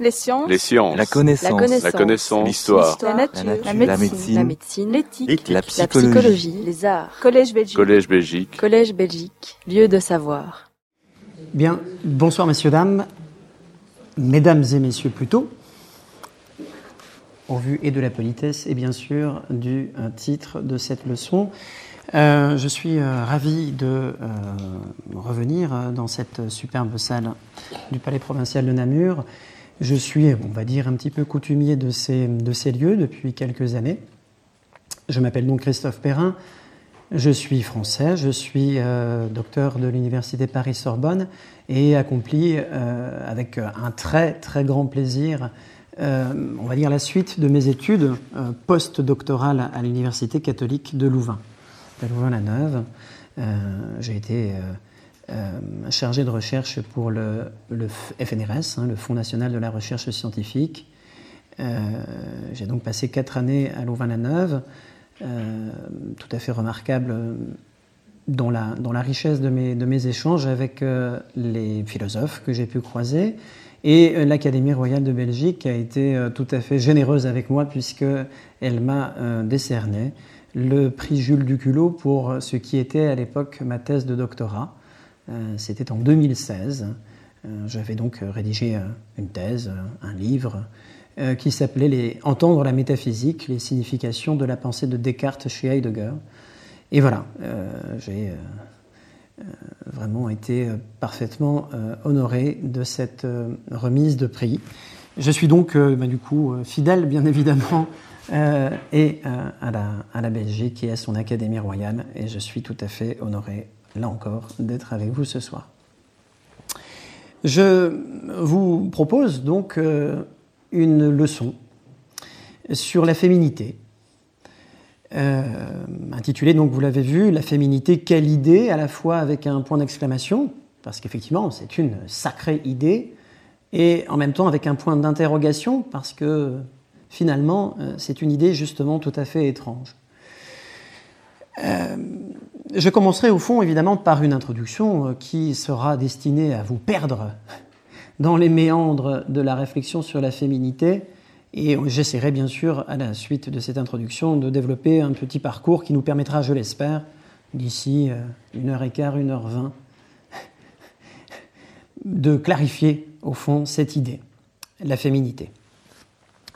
Les sciences. Les sciences. La connaissance. La connaissance. L'histoire. La nature. La nature. La médecine. médecine. La médecine. L'éthique. La La psychologie. Les arts. Collège Belgique. Collège Belgique. Collège Belgique. Lieu de savoir. Bien, bonsoir messieurs, dames, mesdames et messieurs plutôt, au vu et de la politesse et bien sûr du euh, titre de cette leçon. Euh, je suis euh, ravi de euh, revenir euh, dans cette superbe salle du Palais provincial de Namur. Je suis, on va dire, un petit peu coutumier de ces, lieux depuis quelques années. Je m'appelle donc Christophe Perrin. Je suis français, je suis euh, docteur de l'Université Paris-Sorbonne et accompli euh, avec un très très grand plaisir, euh, on va dire, la suite de mes études post-doctorales à l'Université catholique de Louvain, de Louvain-la-Neuve. J'ai été chargé de recherche pour le, FNRS, hein, le Fonds national de la recherche scientifique. Euh, J'ai donc passé quatre années à Louvain-la-Neuve. Euh, tout à fait remarquable euh, dans la, richesse de mes, échanges avec euh, les philosophes que j'ai pu croiser. Et euh, l'Académie royale de Belgique a été euh, tout à fait généreuse avec moi puisqu'elle m'a euh, décerné le prix Jules Duculot pour ce qui était à l'époque ma thèse de doctorat. Euh, C'était en 2016. Euh, J'avais donc euh, rédigé une thèse, un livre, qui s'appelait Entendre la métaphysique, les significations de la pensée de Descartes chez Heidegger. Et voilà, j'ai vraiment été parfaitement honoré de cette remise de prix. Je suis donc, bah, du coup, fidèle, bien évidemment, et à la Belgique et à son Académie royale, et je suis tout à fait honoré, là encore, d'être avec vous ce soir. Je vous propose donc euh, une leçon sur la féminité, euh, intitulée, donc vous l'avez vu, La féminité, quelle idée, à la fois avec un point d'exclamation, parce qu'effectivement c'est une sacrée idée, et en même temps avec un point d'interrogation, parce que finalement euh, c'est une idée justement tout à fait étrange. Je commencerai au fond évidemment par une introduction euh, qui sera destinée à vous perdre dans les méandres de la réflexion sur la féminité. Et j'essaierai bien sûr, à la suite de cette introduction, de développer un petit parcours qui nous permettra, je l'espère, d'ici euh, une heure et quart, une heure vingt, de clarifier au fond cette idée, la féminité.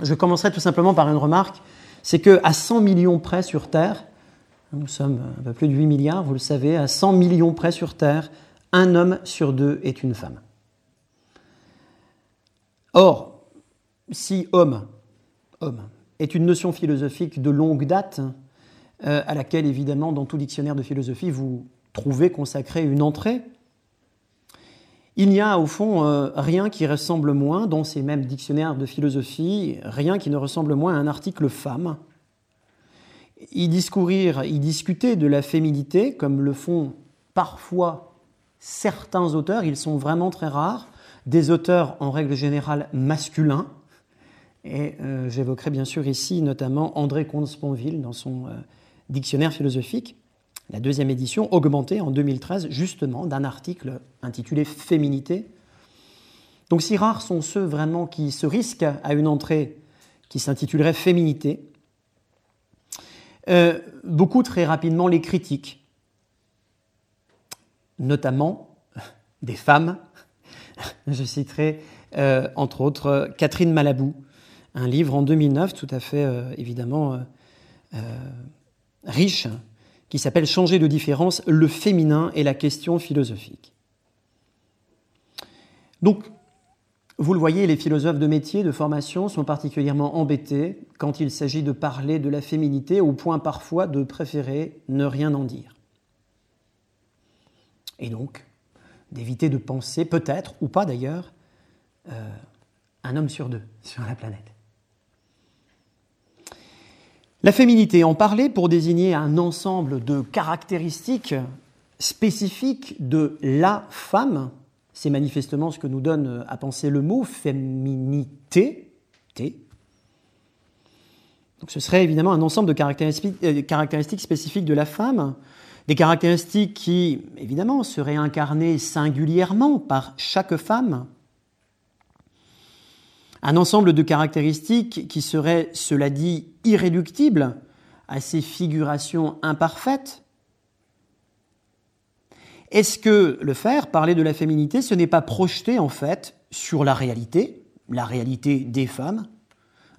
Je commencerai tout simplement par une remarque, c'est que à 100 millions près sur Terre, nous sommes un peu plus de 8 milliards, vous le savez, à 100 millions près sur Terre, un homme sur deux est une femme. Or, si homme, est une notion philosophique de longue date, euh, à laquelle évidemment dans tout dictionnaire de philosophie vous trouvez consacré une entrée, il n'y a au fond euh, rien qui ressemble moins, dans ces mêmes dictionnaires de philosophie, rien qui ne ressemble moins à un article femme. Y discourir, y discuter de la féminité, comme le font parfois certains auteurs, ils sont vraiment très rares, des auteurs en règle générale masculins, et euh, j'évoquerai bien sûr ici notamment André Comte-Sponville dans son euh, dictionnaire philosophique, la deuxième édition, augmentée en 2013 justement d'un article intitulé Féminité. Donc si rares sont ceux vraiment qui se risquent à une entrée qui s'intitulerait Féminité, euh, beaucoup très rapidement les critiquent, notamment des femmes. Je citerai euh, entre autres Catherine Malabou, un livre en 2009 tout à fait euh, évidemment riche qui s'appelle Changer de différence, le féminin et la question philosophique. Vous le voyez, les philosophes de métier, de formation, sont particulièrement embêtés quand il s'agit de parler de la féminité, au point parfois de préférer ne rien en dire. Et donc, d'éviter de penser, peut-être, ou pas d'ailleurs, euh, un homme sur deux sur la planète. La féminité, en parler pour désigner un ensemble de caractéristiques spécifiques de la femme, c'est manifestement ce que nous donne à penser le mot féminité. Ce serait évidemment un ensemble de caractéristiques, euh, caractéristiques spécifiques de la femme, des caractéristiques qui, évidemment, seraient incarnées singulièrement par chaque femme, Un ensemble de caractéristiques qui seraient, cela dit, irréductibles à ces figurations imparfaites Est-ce que le faire, parler de la féminité, ce n'est pas projeter en fait sur la réalité, la réalité des femmes,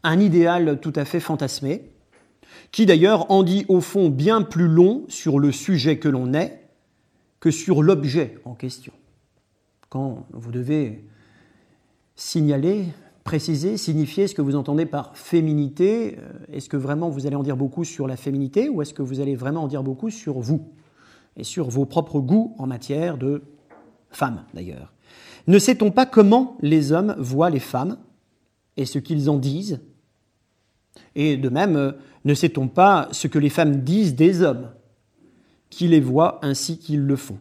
un idéal tout à fait fantasmé, qui d'ailleurs en dit au fond bien plus long sur le sujet que l'on est que sur l'objet en question? Quand vous devez signaler, préciser, signifier ce que vous entendez par féminité, euh, est-ce que vraiment vous allez en dire beaucoup sur la féminité ou est-ce que vous allez vraiment en dire beaucoup sur vous? Et sur vos propres goûts en matière de femmes d'ailleurs. Ne sait-on pas comment les hommes voient les femmes et ce qu'ils en disent? Et de même, euh, ne sait-on pas ce que les femmes disent des hommes qui les voient ainsi qu'ils le font?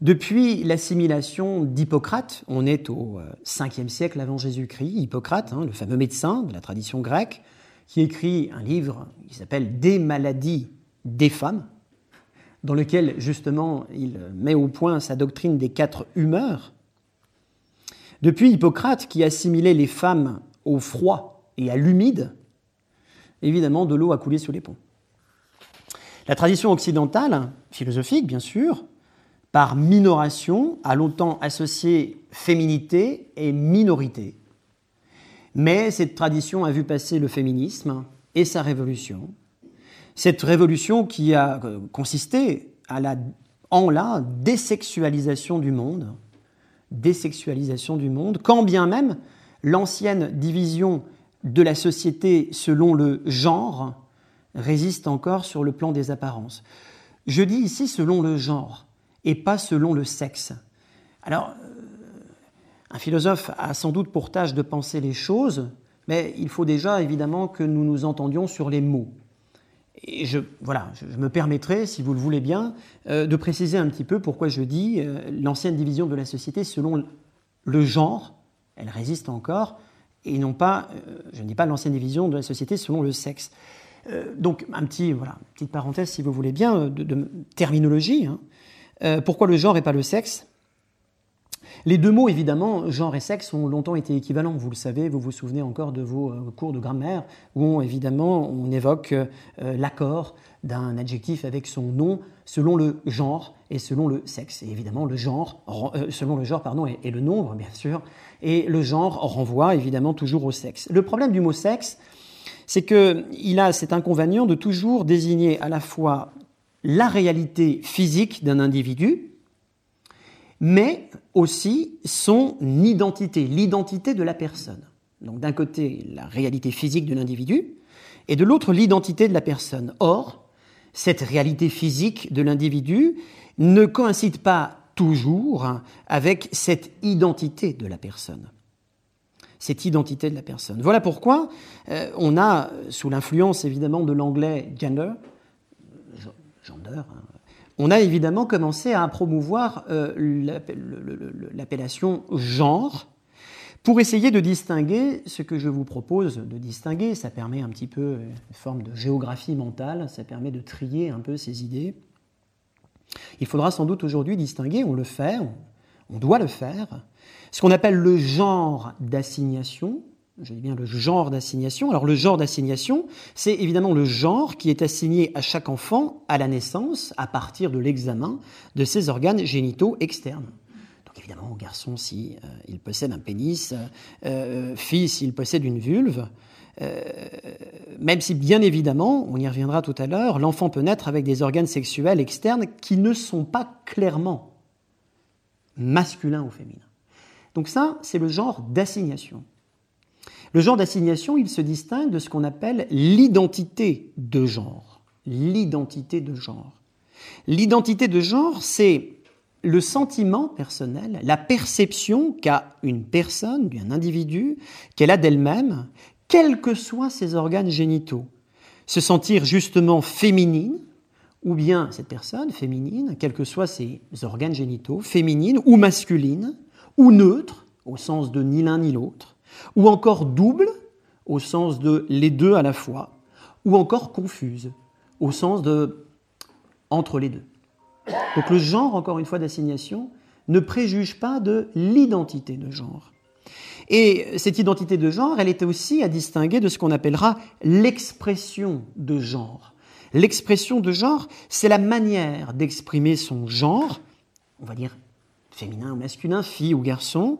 Depuis l'assimilation d'Hippocrate, on est au 5e euh, siècle avant Jésus-Christ, Hippocrate, hein, le fameux médecin de la tradition grecque, qui écrit un livre qui s'appelle Des maladies des femmes, dans lequel justement il met au point sa doctrine des quatre humeurs. Depuis Hippocrate, qui assimilait les femmes au froid et à l'humide, évidemment de l'eau a coulé sous les ponts. La tradition occidentale, philosophique bien sûr, par minoration, a longtemps associé féminité et minorité. Mais cette tradition a vu passer le féminisme et sa révolution. Cette révolution qui a euh, consisté en la désexualisation du monde, désexualisation du monde, quand bien même l'ancienne division de la société selon le genre résiste encore sur le plan des apparences. Je dis ici selon le genre et pas selon le sexe. Alors, euh, un philosophe a sans doute pour tâche de penser les choses, mais il faut déjà évidemment que nous nous entendions sur les mots. Et je, me permettrai, si vous le voulez bien, euh, de préciser un petit peu pourquoi je dis euh, l'ancienne division de la société selon le genre, elle résiste encore, et non pas, je ne dis pas l'ancienne division de la société selon le sexe. donc, un petit, voilà, petite parenthèse, si vous voulez bien, de, terminologie. Hein. Euh, pourquoi le genre et pas le sexe? Les deux mots, évidemment, genre et sexe, ont longtemps été équivalents. Vous le savez, vous vous souvenez encore de vos euh, cours de grammaire, où évidemment on évoque euh, l'accord d'un adjectif avec son nom selon le genre et selon le sexe. Et évidemment, le genre, selon le genre pardon, et, le nombre, bien sûr, et le genre renvoie évidemment toujours au sexe. Le problème du mot sexe, c'est qu'il a cet inconvénient de toujours désigner à la fois la réalité physique d'un individu, mais aussi son identité, l'identité de la personne. Donc d'un côté, la réalité physique de l'individu, et de l'autre, l'identité de la personne. Or, cette réalité physique de l'individu ne coïncide pas toujours avec cette identité de la personne. Cette identité de la personne. Voilà pourquoi euh, on a, sous l'influence évidemment de l'anglais gender, Hein. On a évidemment commencé à promouvoir euh, l'appellation genre pour essayer de distinguer ce que je vous propose de distinguer. Ça permet un petit peu une forme de géographie mentale, ça permet de trier un peu ces idées. Il faudra sans doute aujourd'hui distinguer, on le fait, on doit le faire, ce qu'on appelle le genre d'assignation, je dis bien le genre d'assignation. Alors le genre d'assignation, c'est évidemment le genre qui est assigné à chaque enfant à la naissance à partir de l'examen de ses organes génitaux externes. Donc évidemment, garçon si euh, il possède un pénis, euh, fille s'il possède une vulve. Euh, même si bien évidemment, on y reviendra tout à l'heure, l'enfant peut naître avec des organes sexuels externes qui ne sont pas clairement masculins ou féminins. Donc ça, c'est le genre d'assignation. Le genre d'assignation, il se distingue de ce qu'on appelle l'identité de genre. L'identité de genre. L'identité de genre, c'est le sentiment personnel, la perception qu'a une personne, un individu, qu'elle a d'elle-même, quels que soient ses organes génitaux. Se sentir justement féminine, ou bien cette personne féminine, quels que soient ses organes génitaux, féminine ou masculine, ou neutre, au sens de ni l'un ni l'autre, ou encore double, au sens de les deux à la fois, ou encore confuse, au sens de entre les deux. Donc le genre, encore une fois, d'assignation ne préjuge pas de l'identité de genre. Et cette identité de genre, elle était aussi à distinguer de ce qu'on appellera l'expression de genre. L'expression de genre, c'est la manière d'exprimer son genre, on va dire féminin ou masculin, fille ou garçon,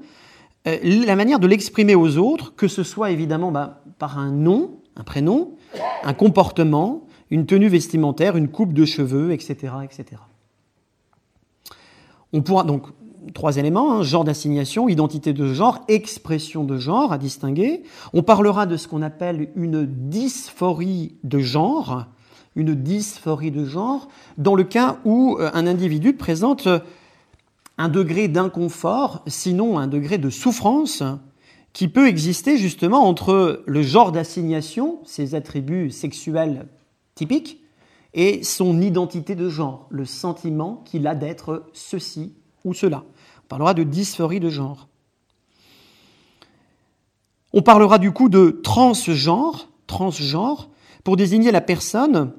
la manière de l'exprimer aux autres, que ce soit évidemment bah, par un nom, un prénom, un comportement, une tenue vestimentaire, une coupe de cheveux, etc. etc. On pourra donc trois éléments, hein, genre d'assignation, identité de genre, expression de genre à distinguer. On parlera de ce qu'on appelle une dysphorie de genre, une dysphorie de genre, dans le cas où euh, un individu présente un degré d'inconfort, sinon un degré de souffrance, qui peut exister justement entre le genre d'assignation, ses attributs sexuels typiques, et son identité de genre, le sentiment qu'il a d'être ceci ou cela. On parlera de dysphorie de genre. On parlera du coup de transgenre, transgenre, pour désigner la personne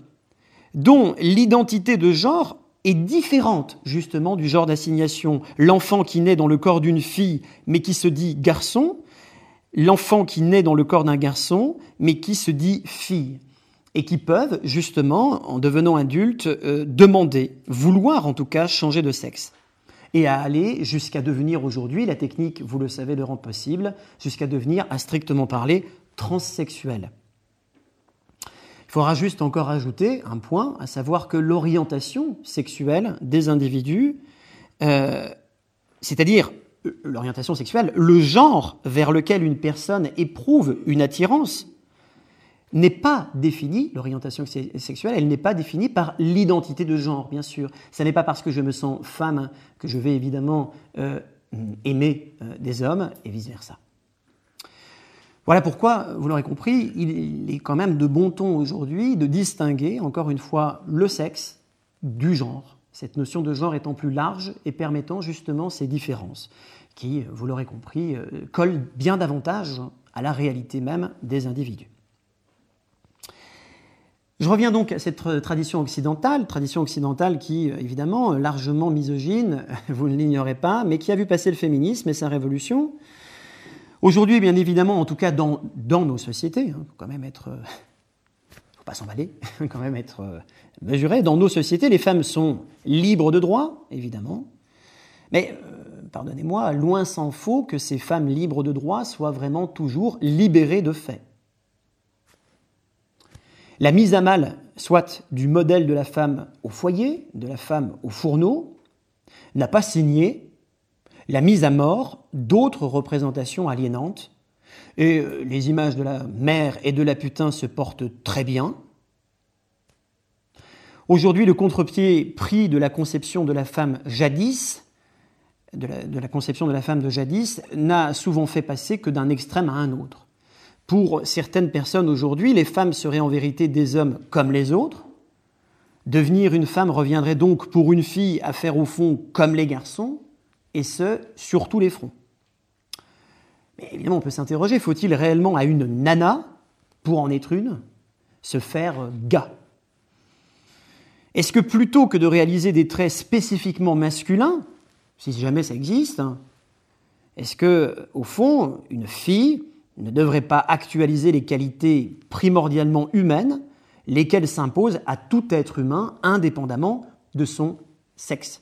dont l'identité de genre est différente justement du genre d'assignation. L'enfant qui naît dans le corps d'une fille mais qui se dit garçon, l'enfant qui naît dans le corps d'un garçon mais qui se dit fille et qui peuvent justement, en devenant adultes, euh, demander, vouloir en tout cas changer de sexe et à aller jusqu'à devenir aujourd'hui, la technique, vous le savez, le rend possible, jusqu'à devenir, à strictement parler, transsexuel. Il faudra juste encore ajouter un point, à savoir que l'orientation sexuelle des individus, euh, c'est-à-dire euh, l'orientation sexuelle, le genre vers lequel une personne éprouve une attirance, n'est pas définie, l'orientation sexuelle, elle n'est pas définie par l'identité de genre, bien sûr. Ce n'est pas parce que je me sens femme que je vais évidemment euh, aimer des hommes et vice-versa. Voilà pourquoi, vous l'aurez compris, il est quand même de bon ton aujourd'hui de distinguer, encore une fois, le sexe du genre. Cette notion de genre étant plus large et permettant justement ces différences, qui, vous l'aurez compris, euh, collent bien davantage à la réalité même des individus. Je reviens donc à cette tradition occidentale, tradition occidentale qui, évidemment, largement misogyne, vous ne l'ignorez pas, mais qui a vu passer le féminisme et sa révolution. Aujourd'hui, bien évidemment, en tout cas dans, dans nos sociétés, hein, faut quand même être, euh, faut pas s'emballer, quand même être euh, mesuré. Dans nos sociétés, les femmes sont libres de droit, évidemment, mais euh, pardonnez-moi, loin s'en faut que ces femmes libres de droit soient vraiment toujours libérées de fait. La mise à mal, soit du modèle de la femme au foyer, de la femme au fourneau, n'a pas signé la mise à mort d'autres représentations aliénantes. Et euh, les images de la mère et de la putain se portent très bien. Aujourd'hui, le contre-pied pris de la conception de la femme jadis, conception de la femme de jadis, n'a souvent fait passer que d'un extrême à un autre. Pour certaines personnes aujourd'hui, les femmes seraient en vérité des hommes comme les autres. Devenir une femme reviendrait donc pour une fille à faire au fond comme les garçons, et ce, sur tous les fronts. Mais évidemment, on peut s'interroger, faut-il réellement à une nana, pour en être une, se faire gars? Est-ce que plutôt que de réaliser des traits spécifiquement masculins, si jamais ça existe, hein, est-ce que, au fond, une fille ne devrait pas actualiser les qualités primordialement humaines, lesquelles s'imposent à tout être humain indépendamment de son sexe?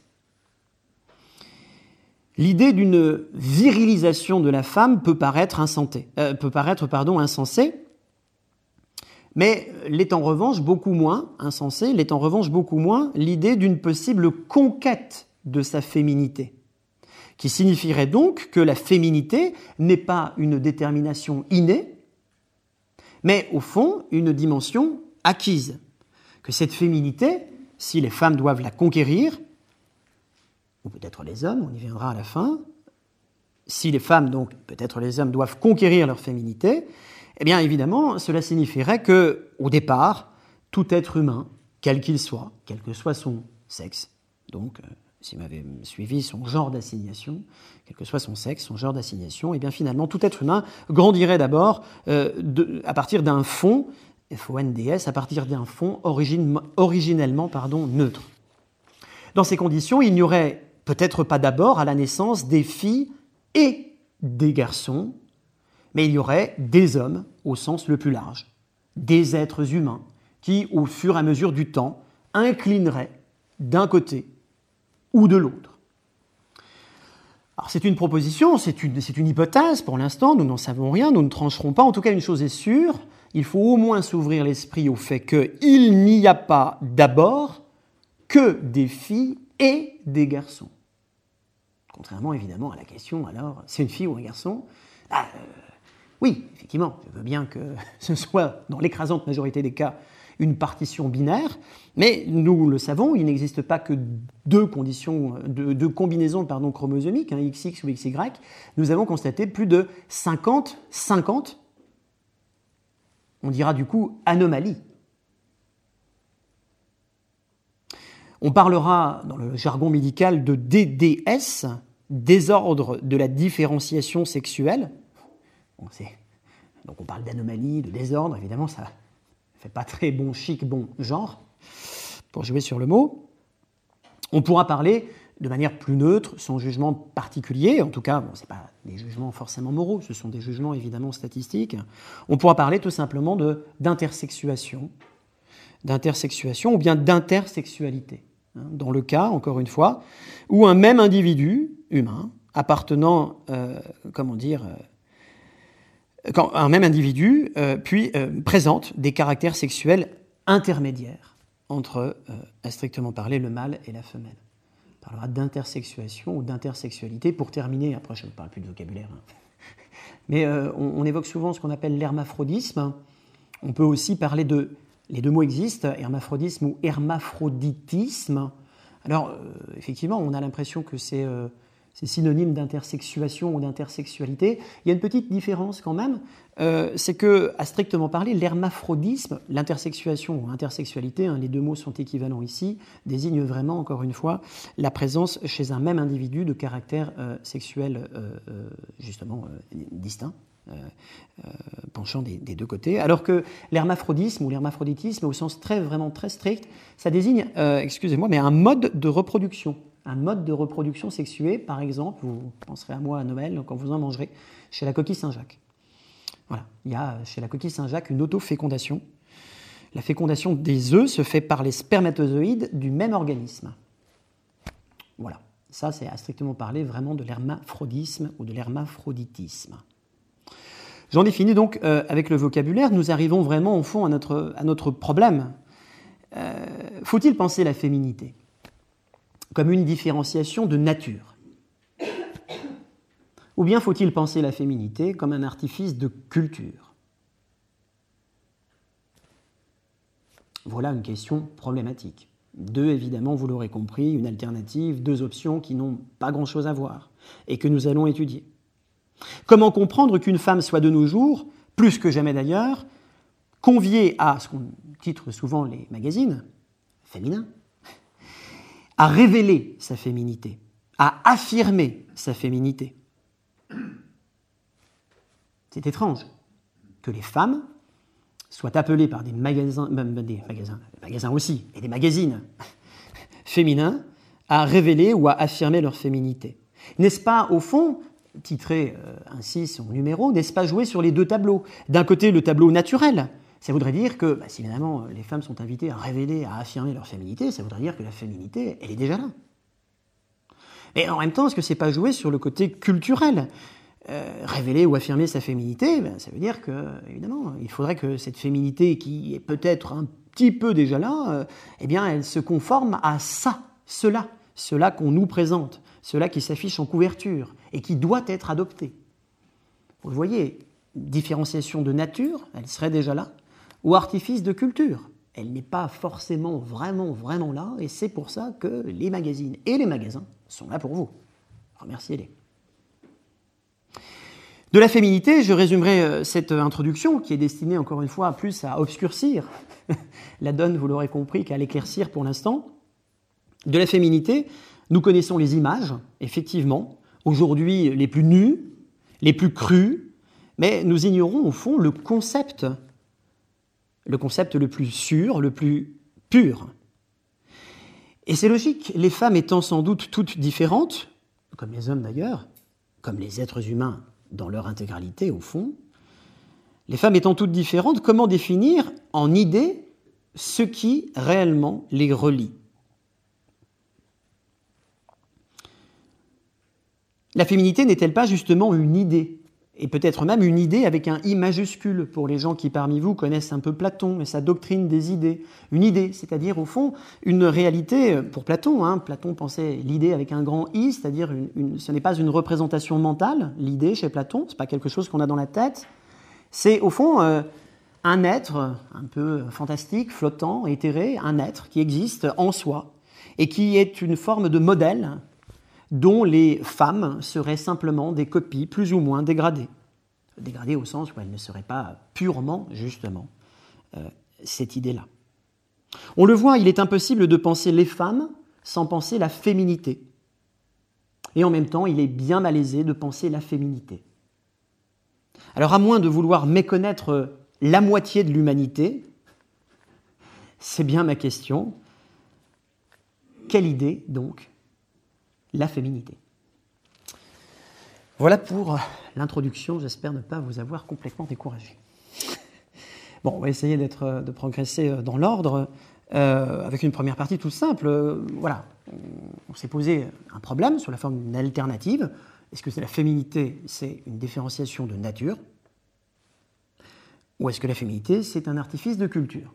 L'idée d'une virilisation de la femme peut paraître, euh, peut paraître pardon, insensée, mais l'est en revanche beaucoup moins insensée, l'est en revanche beaucoup moins l'idée d'une possible conquête de sa féminité qui signifierait donc que la féminité n'est pas une détermination innée, mais au fond une dimension acquise. Que cette féminité, si les femmes doivent la conquérir, ou peut-être les hommes, on y viendra à la fin, si les femmes, donc peut-être les hommes, doivent conquérir leur féminité, eh bien évidemment, cela signifierait que, au départ, tout être humain, quel qu'il soit, quel que soit son sexe, donc euh, s'il m'avait suivi, son genre d'assignation, quel que soit son sexe, son genre d'assignation, eh bien finalement, tout être humain grandirait d'abord euh, à partir d'un fond, FONDS, à partir d'un fond originellement pardon, neutre. Dans ces conditions, il n'y aurait peut-être pas d'abord à la naissance des filles et des garçons mais il y aurait des hommes au sens le plus large, des êtres humains qui, au fur et à mesure du temps, inclineraient d'un côté ou de l'autre. Alors c'est une proposition, c'est une, une, hypothèse pour l'instant, nous n'en savons rien, nous ne trancherons pas. En tout cas, une chose est sûre, il faut au moins s'ouvrir l'esprit au fait qu'il n'y a pas d'abord que des filles et des garçons. Contrairement évidemment à la question, alors, c'est une fille ou un garçon? Ah, euh, Oui, effectivement, je veux bien que ce soit, dans l'écrasante majorité des cas, une partition binaire, mais nous le savons, il n'existe pas que deux conditions, deux, combinaisons pardon, chromosomiques, hein, XX ou XY. Nous avons constaté plus de 50, 50, on dira du coup anomalies. On parlera dans le jargon médical de DDS, désordre de la différenciation sexuelle. donc on parle d'anomalie, de désordre, évidemment ça fait pas très bon chic, bon genre, pour jouer sur le mot. On pourra parler de manière plus neutre, sans jugement particulier, en tout cas, bon, ce pas des jugements forcément moraux, ce sont des jugements évidemment statistiques. On pourra parler tout simplement d'intersexuation, d'intersexuation ou bien d'intersexualité. Hein, dans le cas, encore une fois, où un même individu humain appartenant, euh, comment dire, euh, quand un même individu euh, puis présente des caractères sexuels intermédiaires entre, à strictement parler, le mâle et la femelle. On parlera d'intersexuation ou d'intersexualité. Pour terminer, après je ne parle plus de vocabulaire, hein. mais on, évoque souvent ce qu'on appelle l'hermaphrodisme. On peut aussi parler de les deux mots existent, hermaphrodisme ou hermaphroditisme. Alors, effectivement, on a l'impression que euh, c'est synonyme d'intersexuation ou d'intersexualité. Il y a une petite différence quand même, euh, c'est que, à strictement parler, l'hermaphrodisme, l'intersexuation ou intersexualité, hein, les deux mots sont équivalents ici, désigne vraiment, encore une fois, la présence chez un même individu de caractère sexuel justement distinct. Euh, euh, penchant des, deux côtés, alors que l'hermaphrodisme ou l'hermaphroditisme, au sens très vraiment très strict, ça désigne, euh, excusez-moi, mais un mode de reproduction, un mode de reproduction sexuée, par exemple, vous penserez à moi à Noël quand vous en mangerez, chez la coquille Saint-Jacques. Voilà, il y a chez la coquille Saint-Jacques une autofécondation. La fécondation des œufs se fait par les spermatozoïdes du même organisme. Voilà, ça c'est à strictement parler vraiment de l'hermaphrodisme ou de l'hermaphroditisme. J'en ai fini donc euh, avec le vocabulaire. Nous arrivons vraiment au fond à notre, à notre problème. Euh, faut-il penser la féminité? Comme une différenciation de nature Ou bien faut-il penser la féminité comme un artifice de culture? Voilà une question problématique. Deux, évidemment, vous l'aurez compris, une alternative, deux options qui n'ont pas grand-chose à voir et que nous allons étudier. Comment comprendre qu'une femme soit de nos jours, plus que jamais d'ailleurs, conviée à ce qu'on titre souvent les magazines féminins, à révéler sa féminité, à affirmer sa féminité. C'est étrange que les femmes soient appelées par des magasins, des magasins, des magasins aussi, et des magazines féminins, à révéler ou à affirmer leur féminité. N'est-ce pas, au fond, titrer euh, ainsi son numéro, n'est-ce pas jouer sur les deux tableaux? D'un côté, le tableau naturel. Ça voudrait dire que, bah, si évidemment les femmes sont invitées à révéler, à affirmer leur féminité, ça voudrait dire que la féminité, elle est déjà là. Et en même temps, est-ce que c'est pas jouer sur le côté culturel? Euh, Révéler ou affirmer sa féminité, ben, ça veut dire que, évidemment, il faudrait que cette féminité qui est peut-être un petit peu déjà là, euh, eh bien, elle se conforme à ça, cela, cela qu'on nous présente cela qui s'affiche en couverture et qui doit être adopté. Vous voyez, différenciation de nature, elle serait déjà là, ou artifice de culture. Elle n'est pas forcément vraiment, vraiment là, et c'est pour ça que les magazines et les magasins sont là pour vous. Remerciez-les. De la féminité, je résumerai euh, cette introduction qui est destinée encore une fois plus à obscurcir la donne, vous l'aurez compris, qu'à l'éclaircir pour l'instant. De la féminité, nous connaissons les images, effectivement, aujourd'hui les plus nues, les plus crues, mais nous ignorons au fond le concept, le concept le plus sûr, le plus pur. Et c'est logique, les femmes étant sans doute toutes différentes, comme les hommes d'ailleurs, comme les êtres humains dans leur intégralité au fond, Les femmes étant toutes différentes, comment définir en idée ce qui réellement les relie? La féminité n'est-elle pas justement une idée? Et peut-être même une idée avec un I majuscule pour les gens qui parmi vous connaissent un peu Platon et sa doctrine des idées. Une idée, c'est-à-dire au fond une réalité pour Platon. Hein. Platon pensait l'idée avec un grand I, c'est-à-dire ce n'est pas une représentation mentale, l'idée chez Platon, c'est pas quelque chose qu'on a dans la tête. C'est au fond euh, un être un peu fantastique, flottant, éthéré, un être qui existe en soi et qui est une forme de modèle dont les femmes seraient simplement des copies plus ou moins dégradées. Dégradées au sens où elles ne seraient pas purement, justement, euh, cette idée-là. On le voit, il est impossible de penser les femmes sans penser la féminité. Et en même temps, il est bien malaisé de penser la féminité. Alors à moins de vouloir méconnaître la moitié de l'humanité, c'est bien ma question, quelle idée donc la féminité. Voilà pour l'introduction, j'espère ne pas vous avoir complètement découragé. Bon, on va essayer de progresser dans l'ordre euh, avec une première partie toute simple. voilà, on, s'est posé un problème sous la forme d'une alternative. Est-ce que c'est la féminité, c'est une différenciation de nature? Ou est-ce que la féminité, c'est un artifice de culture?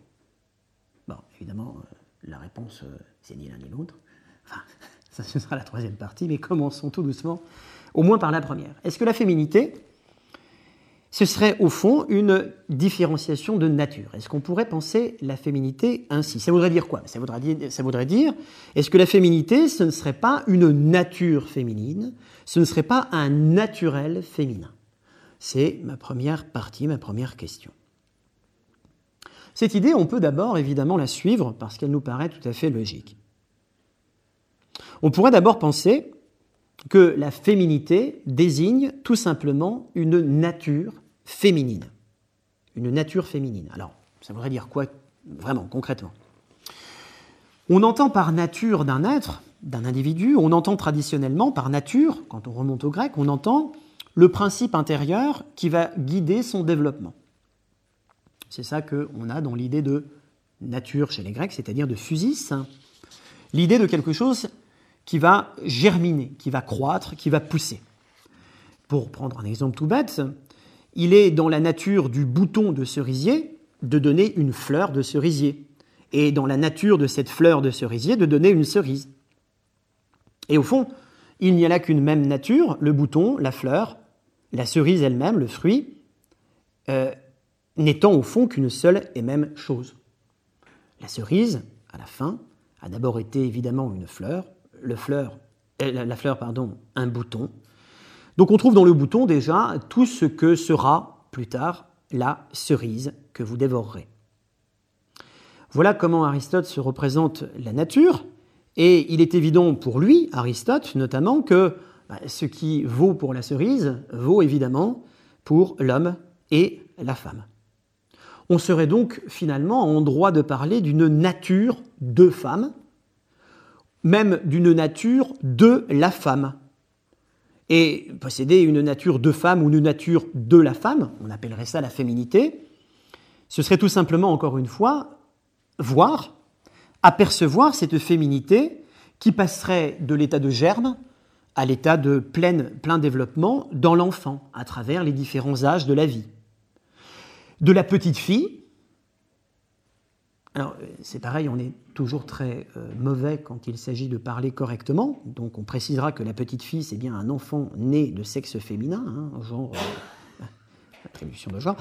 Bon, évidemment, euh, la réponse, euh, c'est ni l'un ni l'autre. ça, ce sera la troisième partie, mais commençons tout doucement, au moins par la première. Est-ce que la féminité, ce serait au fond une différenciation de nature? Est-ce qu'on pourrait penser la féminité ainsi? Ça voudrait dire quoi? Ça voudrait dire, ça voudrait dire, est-ce que la féminité, ce ne serait pas une nature féminine? Ce ne serait pas un naturel féminin? C'est ma première partie, ma première question. Cette idée, on peut d'abord évidemment la suivre parce qu'elle nous paraît tout à fait logique. On pourrait d'abord penser que la féminité désigne tout simplement une nature féminine. Une nature féminine. Alors, ça voudrait dire quoi vraiment, concrètement? On entend par nature d'un être, d'un individu, on entend traditionnellement par nature, quand on remonte au grec, on entend le principe intérieur qui va guider son développement. C'est ça qu'on a dans l'idée de nature chez les Grecs, c'est-à-dire de physis, l'idée de quelque chose qui va germiner, qui va croître, qui va pousser. Pour prendre un exemple tout bête, il est dans la nature du bouton de cerisier de donner une fleur de cerisier, et dans la nature de cette fleur de cerisier de donner une cerise. Et au fond, il n'y a là qu'une même nature, le bouton, la fleur, la cerise elle-même, le fruit, euh, n'étant au fond qu'une seule et même chose. La cerise, à la fin, a d'abord été évidemment une fleur, euh, la fleur, pardon, un bouton. Donc on trouve dans le bouton déjà tout ce que sera plus tard la cerise que vous dévorerez. Voilà comment Aristote se représente la nature, et il est évident pour lui, Aristote notamment, que bah, ce qui vaut pour la cerise vaut évidemment pour l'homme et la femme. On serait donc finalement en droit de parler d'une nature de femme, même d'une nature de la femme. Et posséder une nature de femme ou une nature de la femme, on appellerait ça la féminité, ce serait tout simplement, encore une fois, voir, apercevoir cette féminité qui passerait de l'état de germe à l'état de plein, plein développement dans l'enfant, à travers les différents âges de la vie. De la petite fille, alors, c'est pareil, on est toujours très euh, mauvais quand il s'agit de parler correctement. Donc, on précisera que la petite fille, c'est bien un enfant né de sexe féminin, hein, genre. Euh, attribution de genre.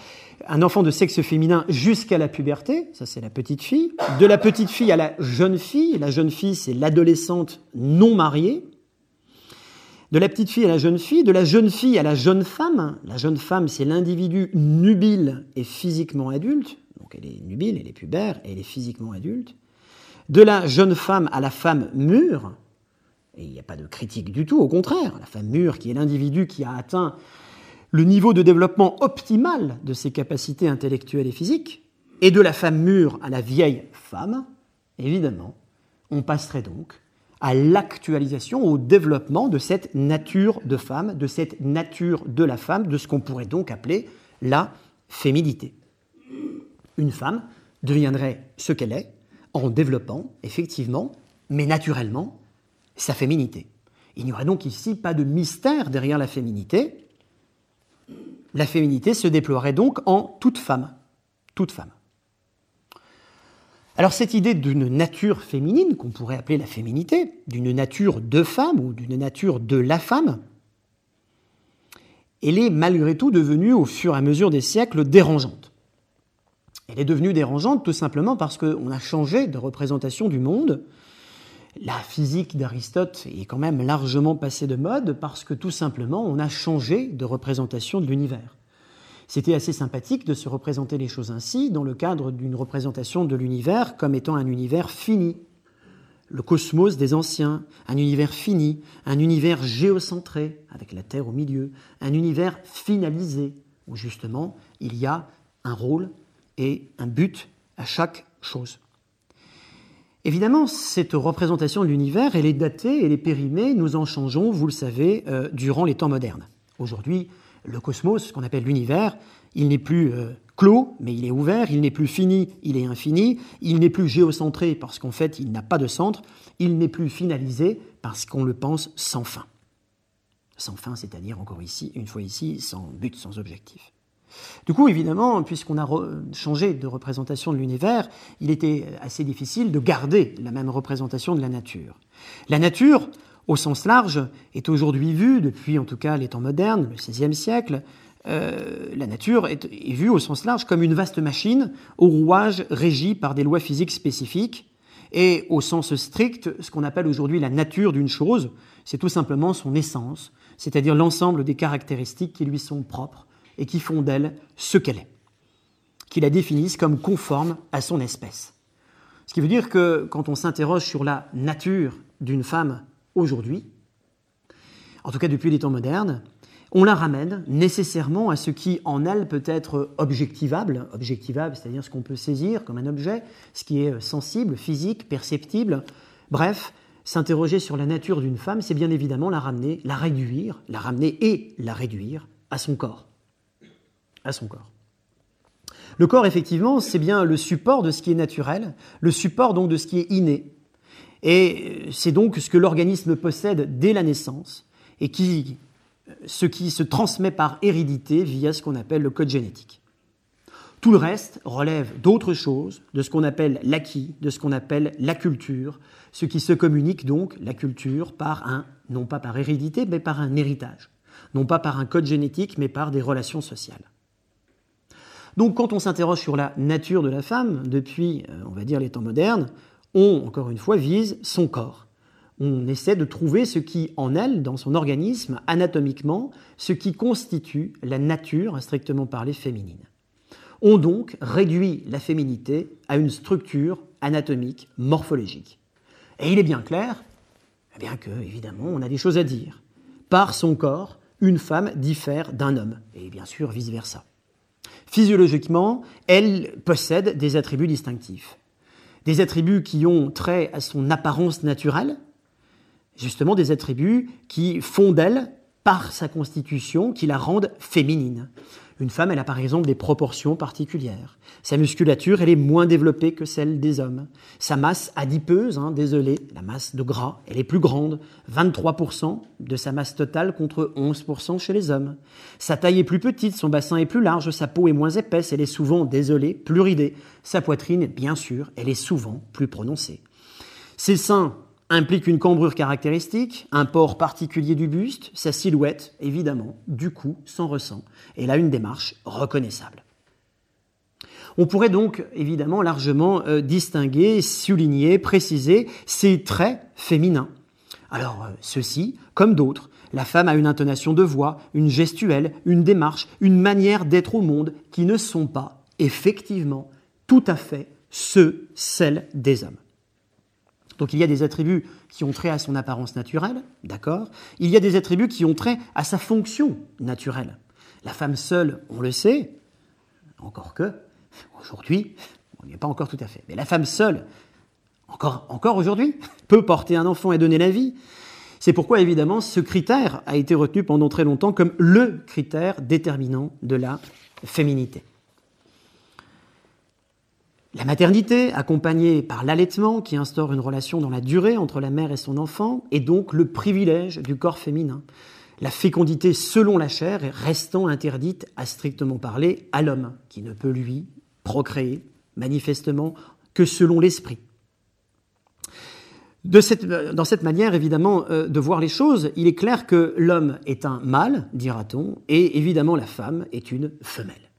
Un enfant de sexe féminin jusqu'à la puberté, ça c'est la petite fille. De la petite fille à la jeune fille, la jeune fille c'est l'adolescente non mariée. De la petite fille à la jeune fille, de la jeune fille à la jeune femme. La jeune femme c'est l'individu nubile et physiquement adulte elle est nubile, elle est pubère, elle est physiquement adulte. De la jeune femme à la femme mûre, et il n'y a pas de critique du tout, au contraire, la femme mûre qui est l'individu qui a atteint le niveau de développement optimal de ses capacités intellectuelles et physiques, et de la femme mûre à la vieille femme, évidemment, on passerait donc à l'actualisation, au développement de cette nature de femme, de cette nature de la femme, de ce qu'on pourrait donc appeler la féminité. Une femme deviendrait ce qu'elle est en développant, effectivement, mais naturellement, sa féminité. Il n'y aurait donc ici pas de mystère derrière la féminité. La féminité se déploierait donc en toute femme. Toute femme. Alors cette idée d'une nature féminine, qu'on pourrait appeler la féminité, d'une nature de femme ou d'une nature de la femme, elle est malgré tout devenue au fur et à mesure des siècles dérangeante. Elle est devenue dérangeante tout simplement parce qu'on a changé de représentation du monde. La physique d'Aristote est quand même largement passée de mode parce que tout simplement on a changé de représentation de l'univers. C'était assez sympathique de se représenter les choses ainsi dans le cadre d'une représentation de l'univers comme étant un univers fini. Le cosmos des anciens, un univers fini, un univers géocentré, avec la Terre au milieu, un univers finalisé, où justement il y a un rôle et un but à chaque chose. Évidemment, cette représentation de l'univers, elle est datée, elle est périmée, nous en changeons, vous le savez, euh, durant les temps modernes. Aujourd'hui, le cosmos, ce qu'on appelle l'univers, il n'est plus euh, clos, mais il est ouvert, il n'est plus fini, il est infini, il n'est plus géocentré parce qu'en fait il n'a pas de centre, il n'est plus finalisé parce qu'on le pense sans fin. Sans fin, c'est-à-dire encore ici, une fois ici, sans but, sans objectif. Du coup, évidemment, puisqu'on a changé de représentation de l'univers, il était assez difficile de garder la même représentation de la nature. La nature, au sens large, est aujourd'hui vue, depuis en tout cas les temps modernes, le XVIe siècle, euh, la nature est, vue au sens large comme une vaste machine au rouage régi par des lois physiques spécifiques. Et au sens strict, ce qu'on appelle aujourd'hui la nature d'une chose, c'est tout simplement son essence, c'est-à-dire l'ensemble des caractéristiques qui lui sont propres et qui font d'elle ce qu'elle est, qui la définissent comme conforme à son espèce. Ce qui veut dire que quand on s'interroge sur la nature d'une femme aujourd'hui, en tout cas depuis les temps modernes, on la ramène nécessairement à ce qui en elle peut être objectivable, objectivable, c'est-à-dire ce qu'on peut saisir comme un objet, ce qui est sensible, physique, perceptible. Bref, s'interroger sur la nature d'une femme, c'est bien évidemment la ramener, la réduire, la ramener et la réduire à son corps. À son corps. Le corps, effectivement, c'est bien le support de ce qui est naturel, le support donc de ce qui est inné. Et c'est donc ce que l'organisme possède dès la naissance et qui ce qui se transmet par hérédité via ce qu'on appelle le code génétique. Tout le reste relève d'autres choses, de ce qu'on appelle l'acquis, de ce qu'on appelle la culture, ce qui se communique donc, la culture, par un, non pas par hérédité, mais par un héritage, non pas par un code génétique, mais par des relations sociales. Donc quand on s'interroge sur la nature de la femme, depuis, euh, on va dire, les temps modernes, on, encore une fois, vise son corps on essaie de trouver ce qui, en elle, dans son organisme, anatomiquement, ce qui constitue la nature, à strictement parler, féminine. On donc réduit la féminité à une structure anatomique, morphologique. Et il est bien clair, eh bien que, évidemment, on a des choses à dire. Par son corps, une femme diffère d'un homme, et bien sûr vice-versa. Physiologiquement, elle possède des attributs distinctifs. Des attributs qui ont trait à son apparence naturelle, justement des attributs qui font d'elle, par sa constitution, qui la rendent féminine. Une femme, elle a par exemple des proportions particulières. Sa musculature, elle est moins développée que celle des hommes. Sa masse adipeuse, hein, désolé, la masse de gras, elle est plus grande, 23% de sa masse totale contre 11% chez les hommes. Sa taille est plus petite, son bassin est plus large, sa peau est moins épaisse, elle est souvent, désolé, plus ridée. Sa poitrine, bien sûr, elle est souvent plus prononcée. Ses seins, implique une cambrure caractéristique, un port particulier du buste, sa silhouette, évidemment, du cou, sans ressent, et là une démarche reconnaissable. On pourrait donc évidemment largement euh, distinguer, souligner, préciser ces traits féminins. Alors, euh, ceux-ci, comme d'autres, la femme a une intonation de voix, une gestuelle, une démarche, une manière d'être au monde qui ne sont pas, effectivement, tout à fait ceux, celles des hommes. Donc il y a des attributs qui ont trait à son apparence naturelle, d'accord? Il y a des attributs qui ont trait à sa fonction naturelle. La femme seule, on le sait, encore que, aujourd'hui, on n'y est pas encore tout à fait, mais la femme seule, encore, encore aujourd'hui, peut porter un enfant et donner la vie. C'est pourquoi, évidemment, ce critère a été retenu pendant très longtemps comme le critère déterminant de la féminité. La maternité, accompagnée par l'allaitement qui instaure une relation dans la durée entre la mère et son enfant, est donc le privilège du corps féminin. La fécondité selon la chair est restant interdite à strictement parler à l'homme, qui ne peut lui procréer manifestement que selon l'esprit. Cette, dans cette manière, évidemment, euh, de voir les choses, il est clair que l'homme est un mâle, dira-t-on, et évidemment la femme est une femelle.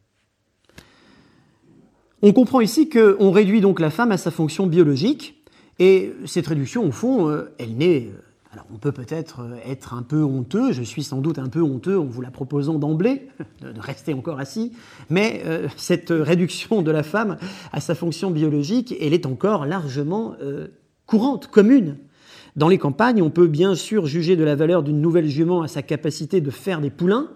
On comprend ici qu'on réduit donc la femme à sa fonction biologique, et cette réduction, au fond, euh, elle n'est... Euh, alors on peut peut-être euh, être un peu honteux, je suis sans doute un peu honteux en vous la proposant d'emblée, de rester encore assis, mais cette réduction de la femme à sa fonction biologique, elle est encore largement courante, commune. Dans les campagnes, on peut bien sûr juger de la valeur d'une nouvelle jument à sa capacité de faire des poulains,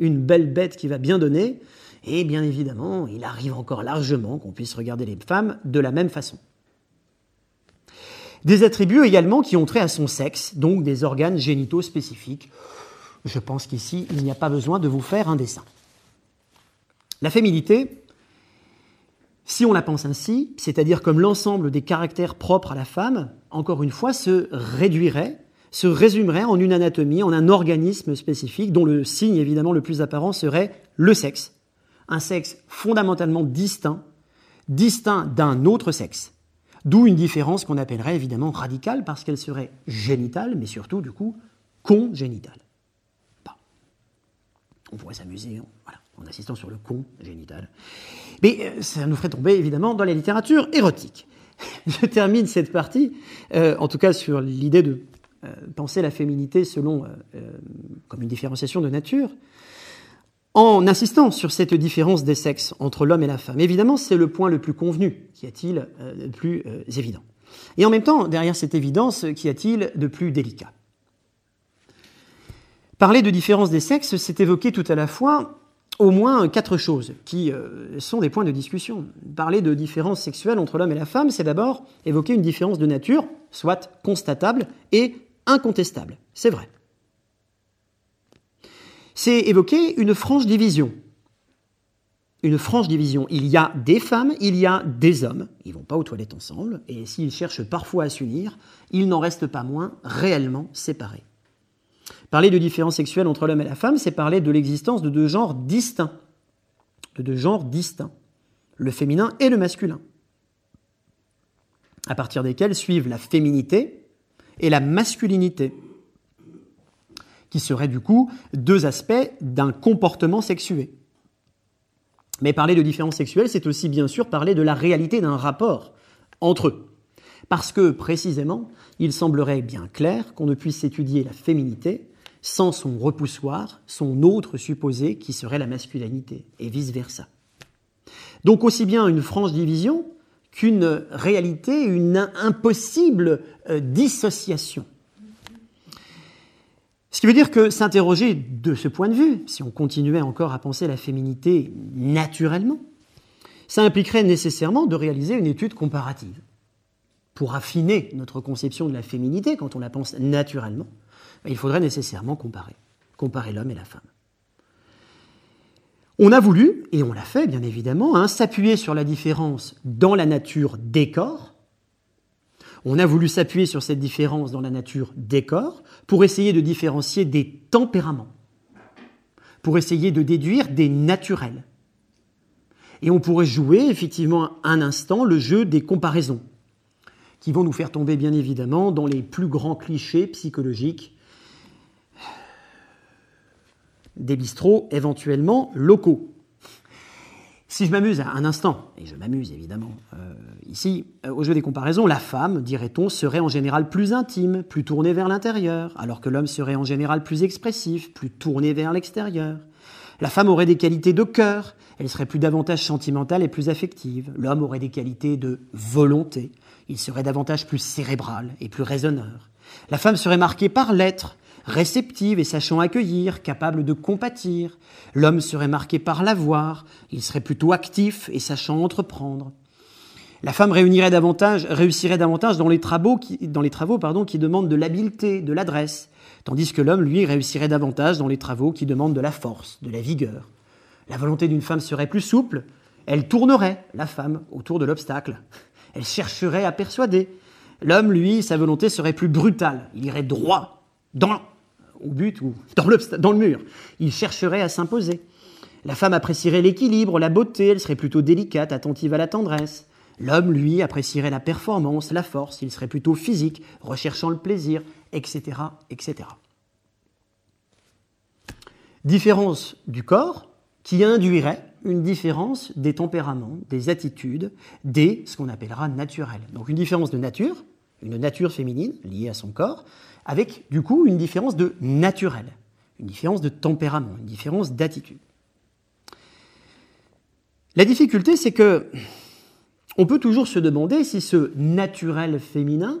une belle bête qui va bien donner, et bien évidemment, il arrive encore largement qu'on puisse regarder les femmes de la même façon. Des attributs également qui ont trait à son sexe, donc des organes génitaux spécifiques. Je pense qu'ici, il n'y a pas besoin de vous faire un dessin. La féminité, si on la pense ainsi, c'est-à-dire comme l'ensemble des caractères propres à la femme, encore une fois, se réduirait, se résumerait en une anatomie, en un organisme spécifique dont le signe évidemment le plus apparent serait le sexe, un sexe fondamentalement distinct, distinct d'un autre sexe. D'où une différence qu'on appellerait évidemment radicale parce qu'elle serait génitale, mais surtout du coup congénitale. On pourrait s'amuser en insistant sur le congénital. Mais euh, ça nous ferait tomber évidemment dans la littérature érotique. Je termine cette partie, euh, en tout cas sur l'idée de euh, penser la féminité selon comme une différenciation de nature, en insistant sur cette différence des sexes entre l'homme et la femme. Évidemment, c'est le point le plus convenu, qu'y a-t-il euh, de plus euh, évident Et en même temps, derrière cette évidence, qu'y a-t-il de plus délicat? Parler de différence des sexes, c'est évoquer tout à la fois au moins quatre choses qui euh, sont des points de discussion. Parler de différence sexuelle entre l'homme et la femme, c'est d'abord évoquer une différence de nature, soit constatable et incontestable. C'est vrai c'est évoquer une franche division. Une franche division. Il y a des femmes, il y a des hommes. Ils vont pas aux toilettes ensemble, et s'ils cherchent parfois à s'unir, ils n'en restent pas moins réellement séparés. Parler de différence sexuelle entre l'homme et la femme, c'est parler de l'existence de deux genres distincts. De deux genres distincts. Le féminin et le masculin. À partir desquels suivent la féminité et la masculinité qui seraient du coup deux aspects d'un comportement sexué. Mais parler de différence sexuelle, c'est aussi bien sûr parler de la réalité d'un rapport entre eux. Parce que précisément, il semblerait bien clair qu'on ne puisse étudier la féminité sans son repoussoir, son autre supposé qui serait la masculinité, et vice-versa. Donc aussi bien une franche division qu'une réalité, une impossible euh, dissociation ce qui veut dire que s'interroger de ce point de vue, si on continuait encore à penser la féminité naturellement, ça impliquerait nécessairement de réaliser une étude comparative. Pour affiner notre conception de la féminité, quand on la pense naturellement, ben, il faudrait nécessairement comparer, comparer l'homme et la femme. On a voulu, et on l'a fait bien évidemment, hein, s'appuyer sur la différence dans la nature des corps, on a voulu s'appuyer sur cette différence dans la nature des corps pour essayer de différencier des tempéraments, pour essayer de déduire des naturels. Et on pourrait jouer effectivement un instant le jeu des comparaisons, qui vont nous faire tomber bien évidemment dans les plus grands clichés psychologiques des bistrots éventuellement locaux. Si je m'amuse un instant, et je m'amuse évidemment euh, ici, euh, au jeu des comparaisons, la femme, dirait-on, serait en général plus intime, plus tournée vers l'intérieur, alors que l'homme serait en général plus expressif, plus tourné vers l'extérieur. La femme aurait des qualités de cœur, elle serait plus davantage sentimentale et plus affective. L'homme aurait des qualités de volonté, il serait davantage plus cérébral et plus raisonneur. La femme serait marquée par l'être, réceptive et sachant accueillir, capable de compatir. L'homme serait marqué par l'avoir, il serait plutôt actif et sachant entreprendre. La femme réunirait davantage, réussirait davantage dans les travaux, qui, dans les travaux qui demandent de l'habileté, de l'adresse, tandis que l'homme, lui, réussirait davantage dans les travaux qui demandent de la force, de la vigueur. La volonté d'une femme serait plus souple, Elle tournerait, la femme, autour de l'obstacle. Elle chercherait à persuader. L'homme, lui, sa volonté serait plus brutale. Il irait droit dans, au but ou dans, le mur. Il chercherait à s'imposer. La femme apprécierait l'équilibre, la beauté, elle serait plutôt délicate, attentive à la tendresse. L'homme, lui, apprécierait la performance, la force, il serait plutôt physique, recherchant le plaisir, etc. etc. Différence du corps qui induirait une différence des tempéraments, des attitudes, des ce qu'on appellera naturels. Donc une différence de nature, une nature féminine liée à son corps, avec du coup une différence de naturel, une différence de tempérament, une différence d'attitude. La difficulté, c'est que on peut toujours se demander si ce naturel féminin,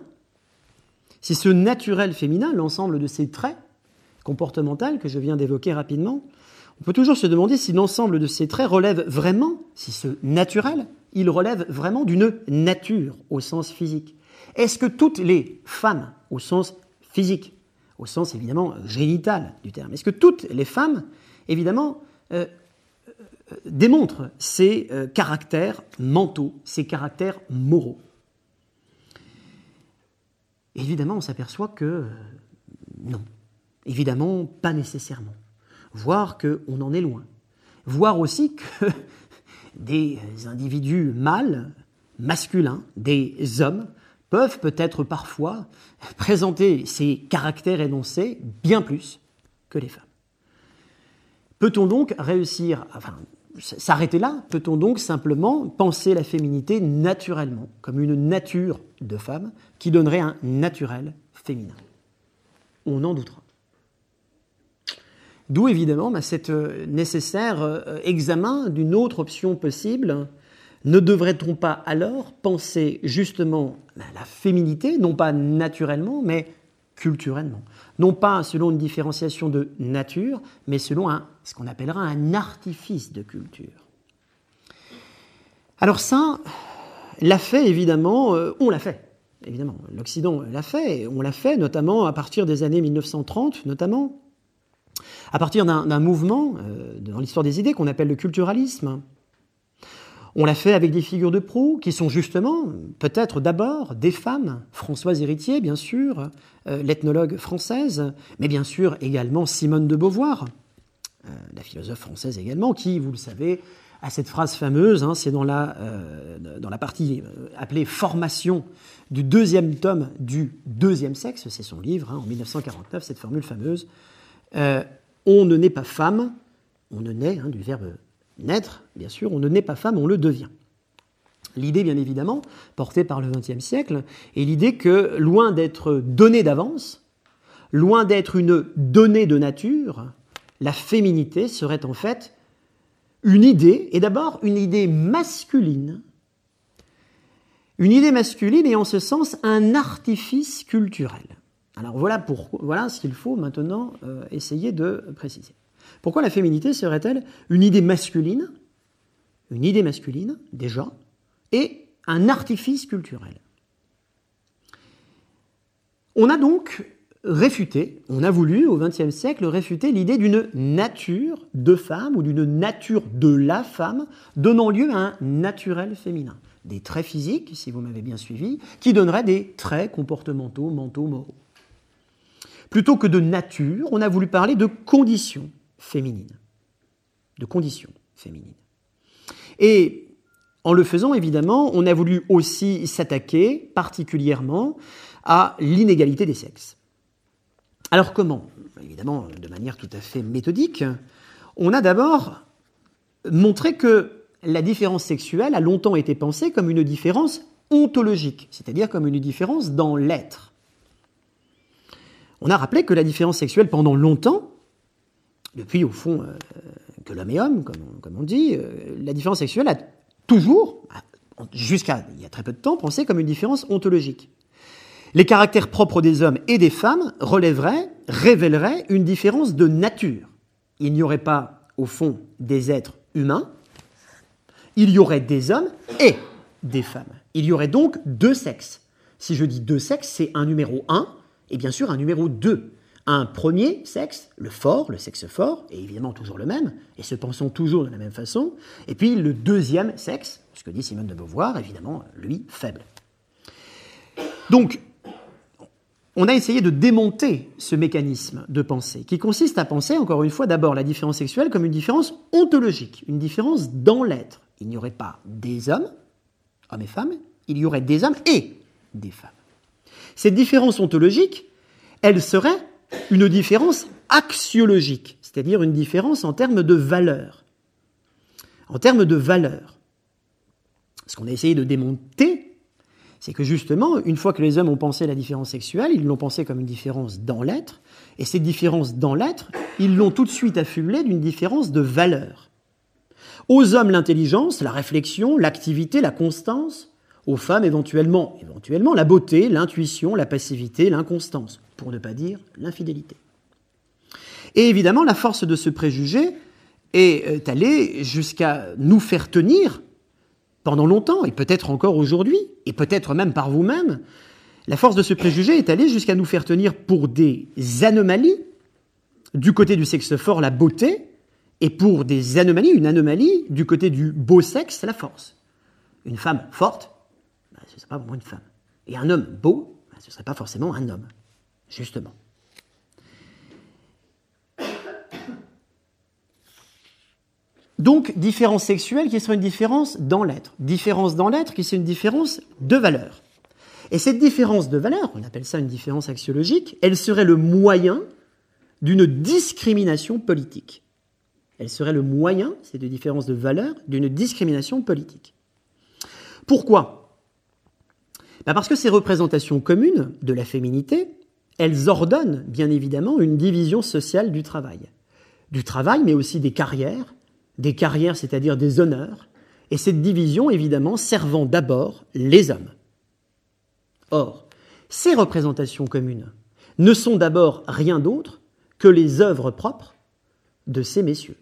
si ce naturel féminin, l'ensemble de ces traits comportementaux que je viens d'évoquer rapidement, on peut toujours se demander si l'ensemble de ces traits relève vraiment, si ce naturel, il relève vraiment d'une nature au sens physique. Est-ce que toutes les femmes, au sens physique, au sens évidemment génital du terme, est-ce que toutes les femmes, évidemment, euh, euh, démontrent ces euh, caractères mentaux, ces caractères moraux? Évidemment, on s'aperçoit que non. Évidemment, pas nécessairement voir qu'on en est loin. Voir aussi que des individus mâles, masculins, des hommes, peuvent peut-être parfois présenter ces caractères énoncés bien plus que les femmes. Peut-on donc réussir, enfin, s'arrêter là? Peut-on donc simplement penser la féminité naturellement, comme une nature de femme qui donnerait un naturel féminin? On en doutera. D'où évidemment bah, cet euh, nécessaire euh, examen d'une autre option possible. Ne devrait-on pas alors penser justement bah, la féminité, non pas naturellement, mais culturellement? Non pas selon une différenciation de nature, mais selon ce qu'on appellera un artifice de culture. Alors ça, l'a fait évidemment, euh, on l'a fait. Évidemment, l'Occident l'a fait, on l'a fait notamment à partir des années 1930, notamment à partir d'un mouvement euh, dans l'histoire des idées qu'on appelle le culturalisme. On l'a fait avec des figures de proue qui sont justement, peut-être d'abord, des femmes, Françoise Héritier, bien sûr, euh, l'ethnologue française, mais bien sûr également Simone de Beauvoir, euh, la philosophe française également, qui, vous le savez, a cette phrase fameuse, hein, c'est dans, la, dans la partie appelée Formation du deuxième tome du deuxième sexe, c'est son livre, hein, en 1949, cette formule fameuse on ne naît pas femme, on ne naît, hein, du verbe naître, bien sûr, on ne naît pas femme, on le devient. L'idée, bien évidemment, portée par le XXe siècle, est l'idée que, loin d'être donnée d'avance, loin d'être une donnée de nature, la féminité serait en fait une idée, et d'abord une idée masculine, une idée masculine et en ce sens un artifice culturel. Alors voilà, pour, voilà ce qu'il faut maintenant euh, essayer de préciser. Pourquoi la féminité serait-elle une idée masculine, une idée masculine déjà, et un artifice culturel? On a donc réfuté, on a voulu au XXe siècle réfuter l'idée d'une nature de femme ou d'une nature de la femme donnant lieu à un naturel féminin. Des traits physiques, si vous m'avez bien suivi, qui donneraient des traits comportementaux, mentaux, moraux. Plutôt que de nature, on a voulu parler de conditions féminines. De conditions féminines. Et en le faisant, évidemment, on a voulu aussi s'attaquer particulièrement à l'inégalité des sexes. Alors comment? Évidemment, de manière tout à fait méthodique. On a d'abord montré que la différence sexuelle a longtemps été pensée comme une différence ontologique, c'est-à-dire comme une différence dans l'être on a rappelé que la différence sexuelle pendant longtemps, depuis au fond euh, que l'homme est homme, comme on, dit, euh, la différence sexuelle a toujours, jusqu'à il y a très peu de temps, pensé comme une différence ontologique. Les caractères propres des hommes et des femmes relèveraient, révéleraient une différence de nature. Il n'y aurait pas, au fond, des êtres humains, il y aurait des hommes et des femmes. Il y aurait donc deux sexes. Si je dis deux sexes, c'est un numéro 1 et bien sûr un numéro 2. Un premier sexe, le fort, le sexe fort, et évidemment toujours le même, et se pensant toujours de la même façon, et puis le deuxième sexe, ce que dit Simone de Beauvoir, évidemment, lui, faible. Donc, on a essayé de démonter ce mécanisme de pensée, qui consiste à penser, encore une fois, d'abord la différence sexuelle comme une différence ontologique, une différence dans l'être. Il n'y aurait pas des hommes, hommes et femmes, il y aurait des hommes et des femmes. Cette différence ontologique, elle serait une différence axiologique, c'est-à-dire une différence en termes de valeur. En termes de valeur. Ce qu'on a essayé de démonter, c'est que justement, une fois que les hommes ont pensé la différence sexuelle, ils l'ont pensée comme une différence dans l'être, et cette différence dans l'être, ils l'ont tout de suite affublée d'une différence de valeur. Aux hommes, l'intelligence, la réflexion, l'activité, la constance, aux femmes éventuellement, éventuellement la beauté, l'intuition, la passivité, l'inconstance, pour ne pas dire l'infidélité. Et évidemment, la force de ce préjugé est allée jusqu'à nous faire tenir pendant longtemps, et peut-être encore aujourd'hui, et peut-être même par vous-même, la force de ce préjugé est allée jusqu'à nous faire tenir pour des anomalies, du côté du sexe fort, la beauté, et pour des anomalies, une anomalie, du côté du beau sexe, la force. Une femme forte, ce ne serait pas vraiment une femme. Et un homme beau, ben, ce ne serait pas forcément un homme, justement. Donc, différence sexuelle qui serait une différence dans l'être. Différence dans l'être qui c'est une différence de valeur. Et cette différence de valeur, on appelle ça une différence axiologique, elle serait le moyen d'une discrimination politique. Elle serait le moyen, cette différence de valeur, d'une discrimination politique. Pourquoi? Bah, parce que ces représentations communes de la féminité, elles ordonnent bien évidemment une division sociale du travail. Du travail, mais aussi des carrières, des carrières, c'est-à-dire des honneurs, et cette division évidemment servant d'abord les hommes. Or, ces représentations communes ne sont d'abord rien d'autre que les œuvres propres de ces messieurs.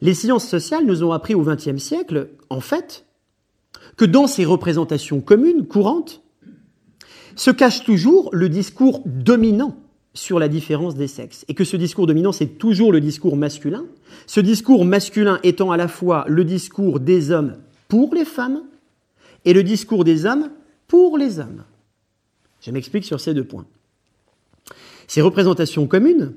Les sciences sociales nous ont appris au XXe siècle, en fait, que dans ces représentations communes, courantes, se cache toujours le discours dominant sur la différence des sexes. Et que ce discours dominant, c'est toujours le discours masculin. Ce discours masculin étant à la fois le discours des hommes pour les femmes et le discours des hommes pour les hommes. Je m'explique sur ces deux points. Ces représentations communes,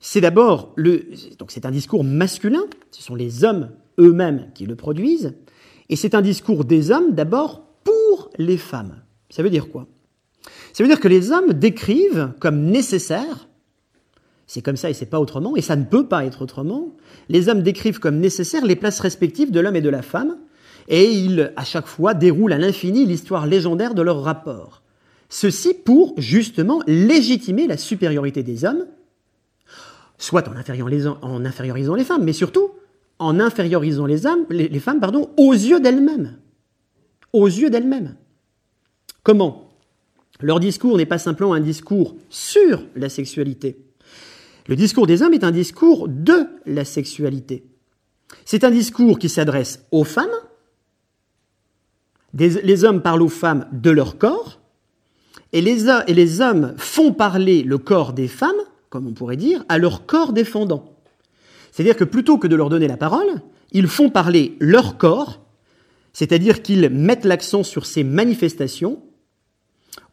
c'est d'abord le, donc c'est un discours masculin, ce sont les hommes eux-mêmes qui le produisent, et c'est un discours des hommes d'abord pour les femmes. Ça veut dire quoi? Ça veut dire que les hommes décrivent comme nécessaire, c'est comme ça et c'est pas autrement, et ça ne peut pas être autrement, les hommes décrivent comme nécessaire les places respectives de l'homme et de la femme, et ils, à chaque fois, déroulent à l'infini l'histoire légendaire de leur rapport. Ceci pour, justement, légitimer la supériorité des hommes, soit en infériorisant les femmes, mais surtout en infériorisant les, les, femmes pardon, aux yeux d'elles-mêmes. Aux yeux d'elles-mêmes. Comment? Leur discours n'est pas simplement un discours sur la sexualité. Le discours des hommes est un discours de la sexualité. C'est un discours qui s'adresse aux femmes. les hommes parlent aux femmes de leur corps. Et les, hommes font parler le corps des femmes, comme on pourrait dire, à leur corps défendant. C'est-à-dire que plutôt que de leur donner la parole, ils font parler leur corps, c'est-à-dire qu'ils mettent l'accent sur ces manifestations,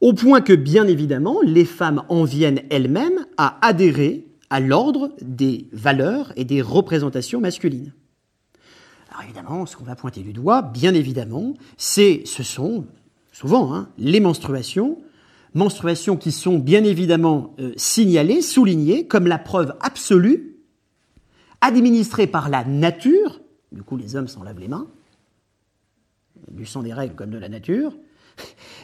au point que, bien évidemment, les femmes en viennent elles-mêmes à adhérer à l'ordre des valeurs et des représentations masculines. Alors évidemment, ce qu'on va pointer du doigt, bien évidemment, c'est, ce sont souvent hein, les menstruations, menstruations qui sont bien évidemment euh, signalées, soulignées comme la preuve absolue administré par la nature, du coup les hommes s'en lavent les mains, du sang des règles comme de la nature,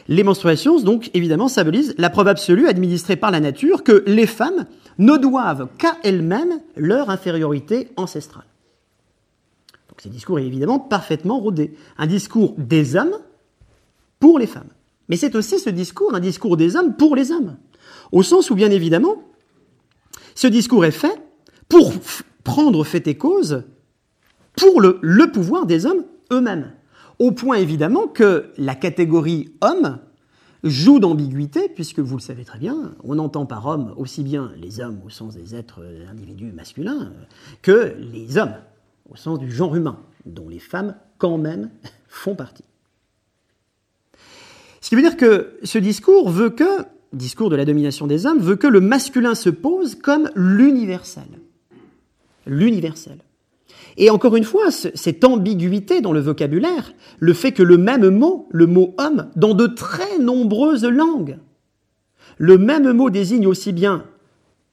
les menstruations, donc, évidemment, symbolisent la preuve absolue administrée par la nature que les femmes ne doivent qu'à elles-mêmes leur infériorité ancestrale. Donc, ce discours est évidemment parfaitement rodé. Un discours des hommes pour les femmes. Mais c'est aussi ce discours, un discours des hommes pour les hommes. Au sens où, bien évidemment, ce discours est fait pour prendre fait et cause pour le, le pouvoir des hommes eux-mêmes. Au point évidemment que la catégorie homme joue d'ambiguïté, puisque vous le savez très bien, on entend par homme aussi bien les hommes au sens des êtres individus masculins que les hommes au sens du genre humain, dont les femmes quand même font partie. Ce qui veut dire que ce discours veut que, discours de la domination des hommes, veut que le masculin se pose comme l'universel. L'universel. Et encore une fois, cette ambiguïté dans le vocabulaire, le fait que le même mot, le mot homme, dans de très nombreuses langues, le même mot désigne aussi bien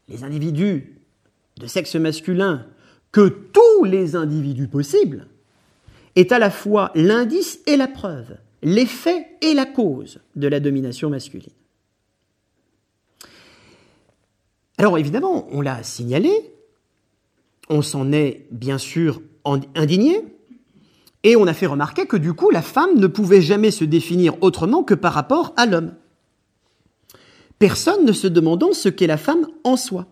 les individus de sexe masculin que tous les individus possibles, est à la fois l'indice et la preuve, l'effet et la cause de la domination masculine. Alors évidemment, on l'a signalé, on s'en est bien sûr indigné, et on a fait remarquer que du coup, la femme ne pouvait jamais se définir autrement que par rapport à l'homme. Personne ne se demandant ce qu'est la femme en soi.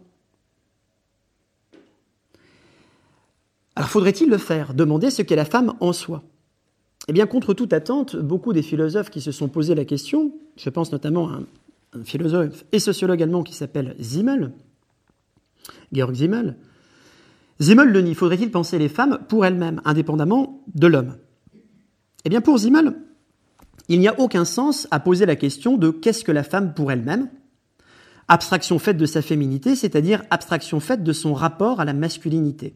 Alors faudrait-il le faire, demander ce qu'est la femme en soi? Eh bien, contre toute attente, beaucoup des philosophes qui se sont posé la question, je pense notamment à un, philosophe et sociologue allemand qui s'appelle Zimmel, Georg Zimmel, Zimmel le nie, faudrait-il penser les femmes pour elles-mêmes, indépendamment de l'homme? Eh bien, pour Zimmel, il n'y a aucun sens à poser la question de qu'est-ce que la femme pour elle-même? Abstraction faite de sa féminité, c'est-à-dire abstraction faite de son rapport à la masculinité.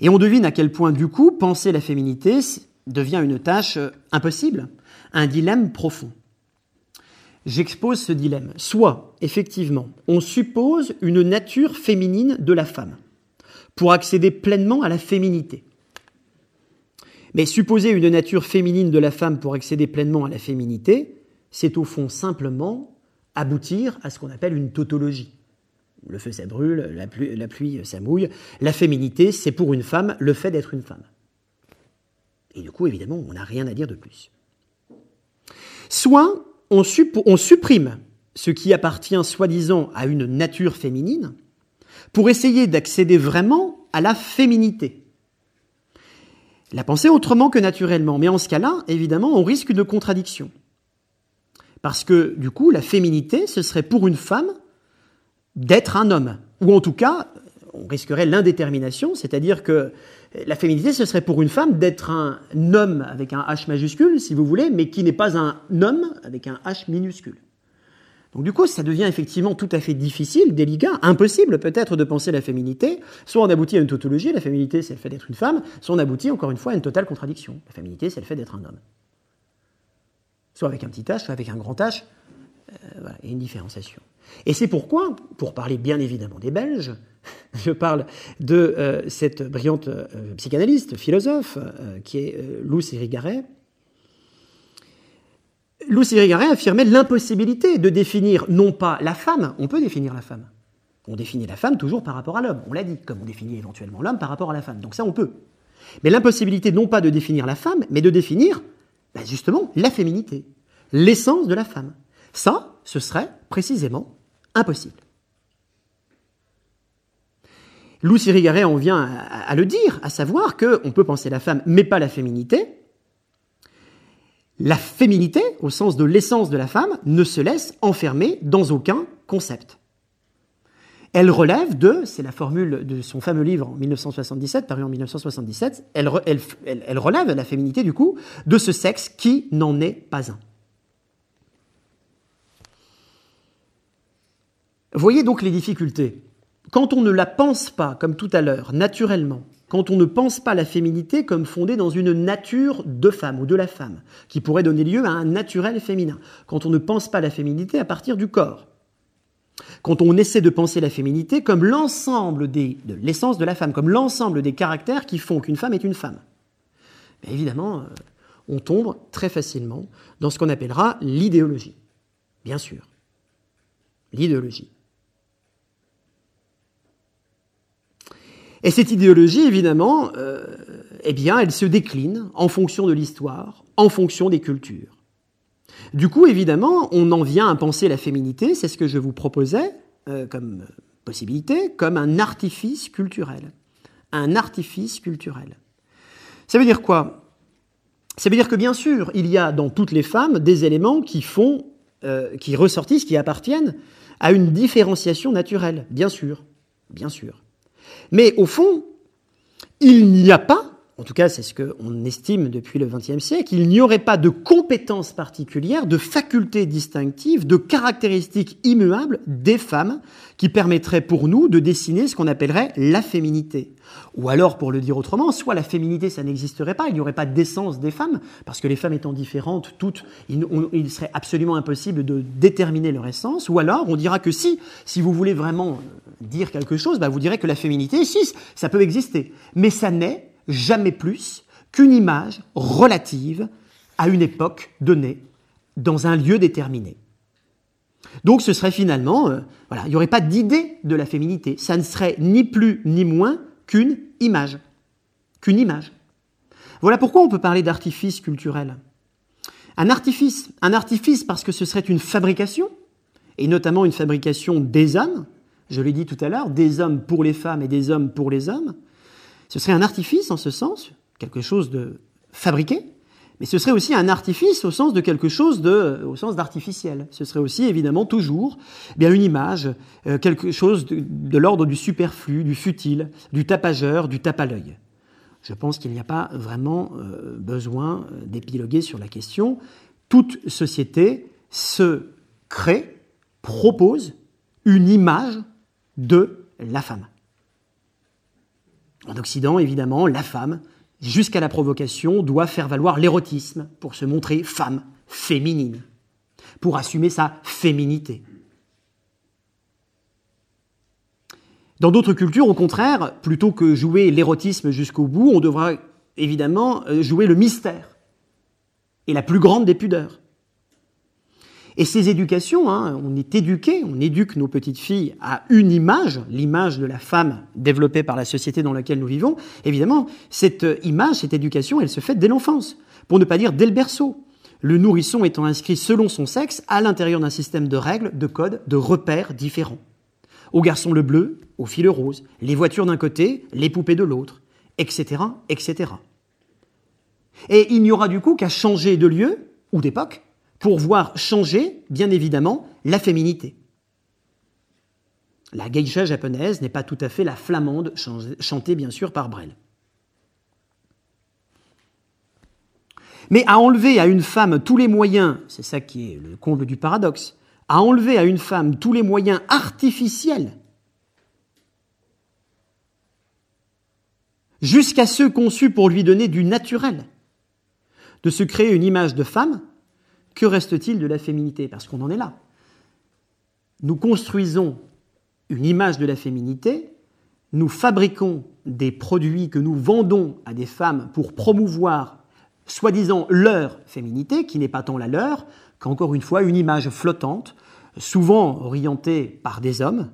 Et on devine à quel point, du coup, penser la féminité devient une tâche euh, impossible, un dilemme profond. J'expose ce dilemme. Soit, effectivement, on suppose une nature féminine de la femme pour accéder pleinement à la féminité. Mais supposer une nature féminine de la femme pour accéder pleinement à la féminité, c'est au fond simplement aboutir à ce qu'on appelle une tautologie. Le feu, ça brûle, la pluie, ça mouille. La féminité, c'est pour une femme le fait d'être une femme. Et du coup, évidemment, on n'a rien à dire de plus. Soit on supprime ce qui appartient soi-disant à une nature féminine pour essayer d'accéder vraiment à la féminité. La penser autrement que naturellement. Mais en ce cas-là, évidemment, on risque une contradiction. Parce que, du coup, la féminité, ce serait pour une femme d'être un homme. Ou en tout cas, on risquerait l'indétermination, c'est-à-dire que la féminité, ce serait pour une femme d'être un homme avec un H majuscule, si vous voulez, mais qui n'est pas un homme avec un H minuscule. Donc du coup, ça devient effectivement tout à fait difficile, délicat, impossible peut-être de penser la féminité. Soit on aboutit à une tautologie, la féminité c'est le fait d'être une femme, soit on aboutit encore une fois à une totale contradiction. La féminité c'est le fait d'être un homme. Soit avec un petit H, soit avec un grand H, euh, et une différenciation. Et c'est pourquoi, pour parler bien évidemment des Belges, je parle de euh, cette brillante euh, psychanalyste, philosophe, euh, qui est Lou Sirigaret. Lou Sirigaret affirmait l'impossibilité de définir non pas la femme, on peut définir la femme. On définit la femme toujours par rapport à l'homme, on l'a dit, comme on définit éventuellement l'homme par rapport à la femme. Donc ça, on peut. Mais l'impossibilité non pas de définir la femme, mais de définir ben, justement la féminité, l'essence de la femme. Ça, ce serait précisément Impossible. Lou Sirigaret en vient à, le dire, à savoir qu'on peut penser la femme, mais pas la féminité. La féminité, au sens de l'essence de la femme, ne se laisse enfermer dans aucun concept. Elle relève de, c'est la formule de son fameux livre en 1977, paru en 1977, elle, elle relève la féminité du coup de ce sexe qui n'en est pas un. Voyez donc les difficultés. Quand on ne la pense pas, comme tout à l'heure, naturellement, quand on ne pense pas la féminité comme fondée dans une nature de femme ou de la femme, qui pourrait donner lieu à un naturel féminin, quand on ne pense pas la féminité à partir du corps, quand on essaie de penser la féminité comme l'ensemble de l'essence de la femme, comme l'ensemble des caractères qui font qu'une femme est une femme, évidemment, euh, on tombe très facilement dans ce qu'on appellera l'idéologie. Bien sûr, l'idéologie. Et cette idéologie, évidemment, euh, eh elle se décline en fonction de l'histoire, en fonction des cultures. Du coup, évidemment, on en vient à penser la féminité, c'est ce que je vous proposais euh, comme possibilité, comme un artifice culturel. Un artifice culturel. Ça veut dire quoi? Ça veut dire que bien sûr, il y a dans toutes les femmes des éléments qui font euh, qui ressortissent, qui appartiennent à une différenciation naturelle, bien sûr, bien sûr. Mais au fond, il n'y a pas en tout cas c'est ce qu'on estime depuis le XXe siècle, il n'y aurait pas de compétences particulières, de facultés distinctives, de caractéristiques immuables des femmes qui permettraient pour nous de dessiner ce qu'on appellerait la féminité. Ou alors, pour le dire autrement, soit la féminité, ça n'existerait pas, il n'y aurait pas d'essence des femmes, parce que les femmes étant différentes, toutes, il, serait absolument impossible de déterminer leur essence, ou alors on dira que si, si vous voulez vraiment dire quelque chose, bah vous direz que la féminité, si, ça peut exister, mais ça n'est jamais plus qu'une image relative à une époque donnée, dans un lieu déterminé. Donc ce serait finalement, euh, voilà, il n'y aurait pas d'idée de la féminité. Ça ne serait ni plus ni moins qu'une image. Qu'une image. Voilà pourquoi on peut parler d'artifice culturel. Un artifice, un artifice parce que ce serait une fabrication, et notamment une fabrication des hommes, je l'ai dit tout à l'heure, des hommes pour les femmes et des hommes pour les hommes, ce serait un artifice en ce sens, quelque chose de fabriqué, mais ce serait aussi un artifice au sens de quelque chose de, au sens d'artificiel. Ce serait aussi évidemment toujours eh bien une image, euh, quelque chose de, l'ordre du superflu, du futile, du tapageur, du tape à l'œil. Je pense qu'il n'y a pas vraiment euh, besoin euh, d'épiloguer sur la question. Toute société se crée, propose une image de la femme. En Occident, évidemment, la femme, jusqu'à la provocation, doit faire valoir l'érotisme pour se montrer femme, féminine, pour assumer sa féminité. Dans d'autres cultures, au contraire, plutôt que jouer l'érotisme jusqu'au bout, on devra évidemment euh, jouer le mystère et la plus grande des pudeurs. Et ces éducations, hein, on est éduqué, on éduque nos petites filles à une image, l'image de la femme développée par la société dans laquelle nous vivons. Évidemment, cette image, cette éducation, elle se fait dès l'enfance, pour ne pas dire dès le berceau. Le nourrisson étant inscrit selon son sexe à l'intérieur d'un système de règles, de codes, de repères différents. Au garçon le bleu, aux filles le rose, les voitures d'un côté, les poupées de l'autre, etc., etc. Et il n'y aura du coup qu'à changer de lieu ou d'époque pour voir changer, bien évidemment, la féminité. La geisha japonaise n'est pas tout à fait la flamande chantée bien sûr par Brel. Mais à enlever à une femme tous les moyens, c'est ça qui est le comble du paradoxe, à enlever à une femme tous les moyens artificiels, jusqu'à ceux conçus pour lui donner du naturel, de se créer une image de femme que reste-t-il de la féminité? Parce qu'on en est là. Nous construisons une image de la féminité, nous fabriquons des produits que nous vendons à des femmes pour promouvoir, soi-disant, leur féminité, qui n'est pas tant la leur, qu'encore une fois une image flottante, souvent orientée par des hommes,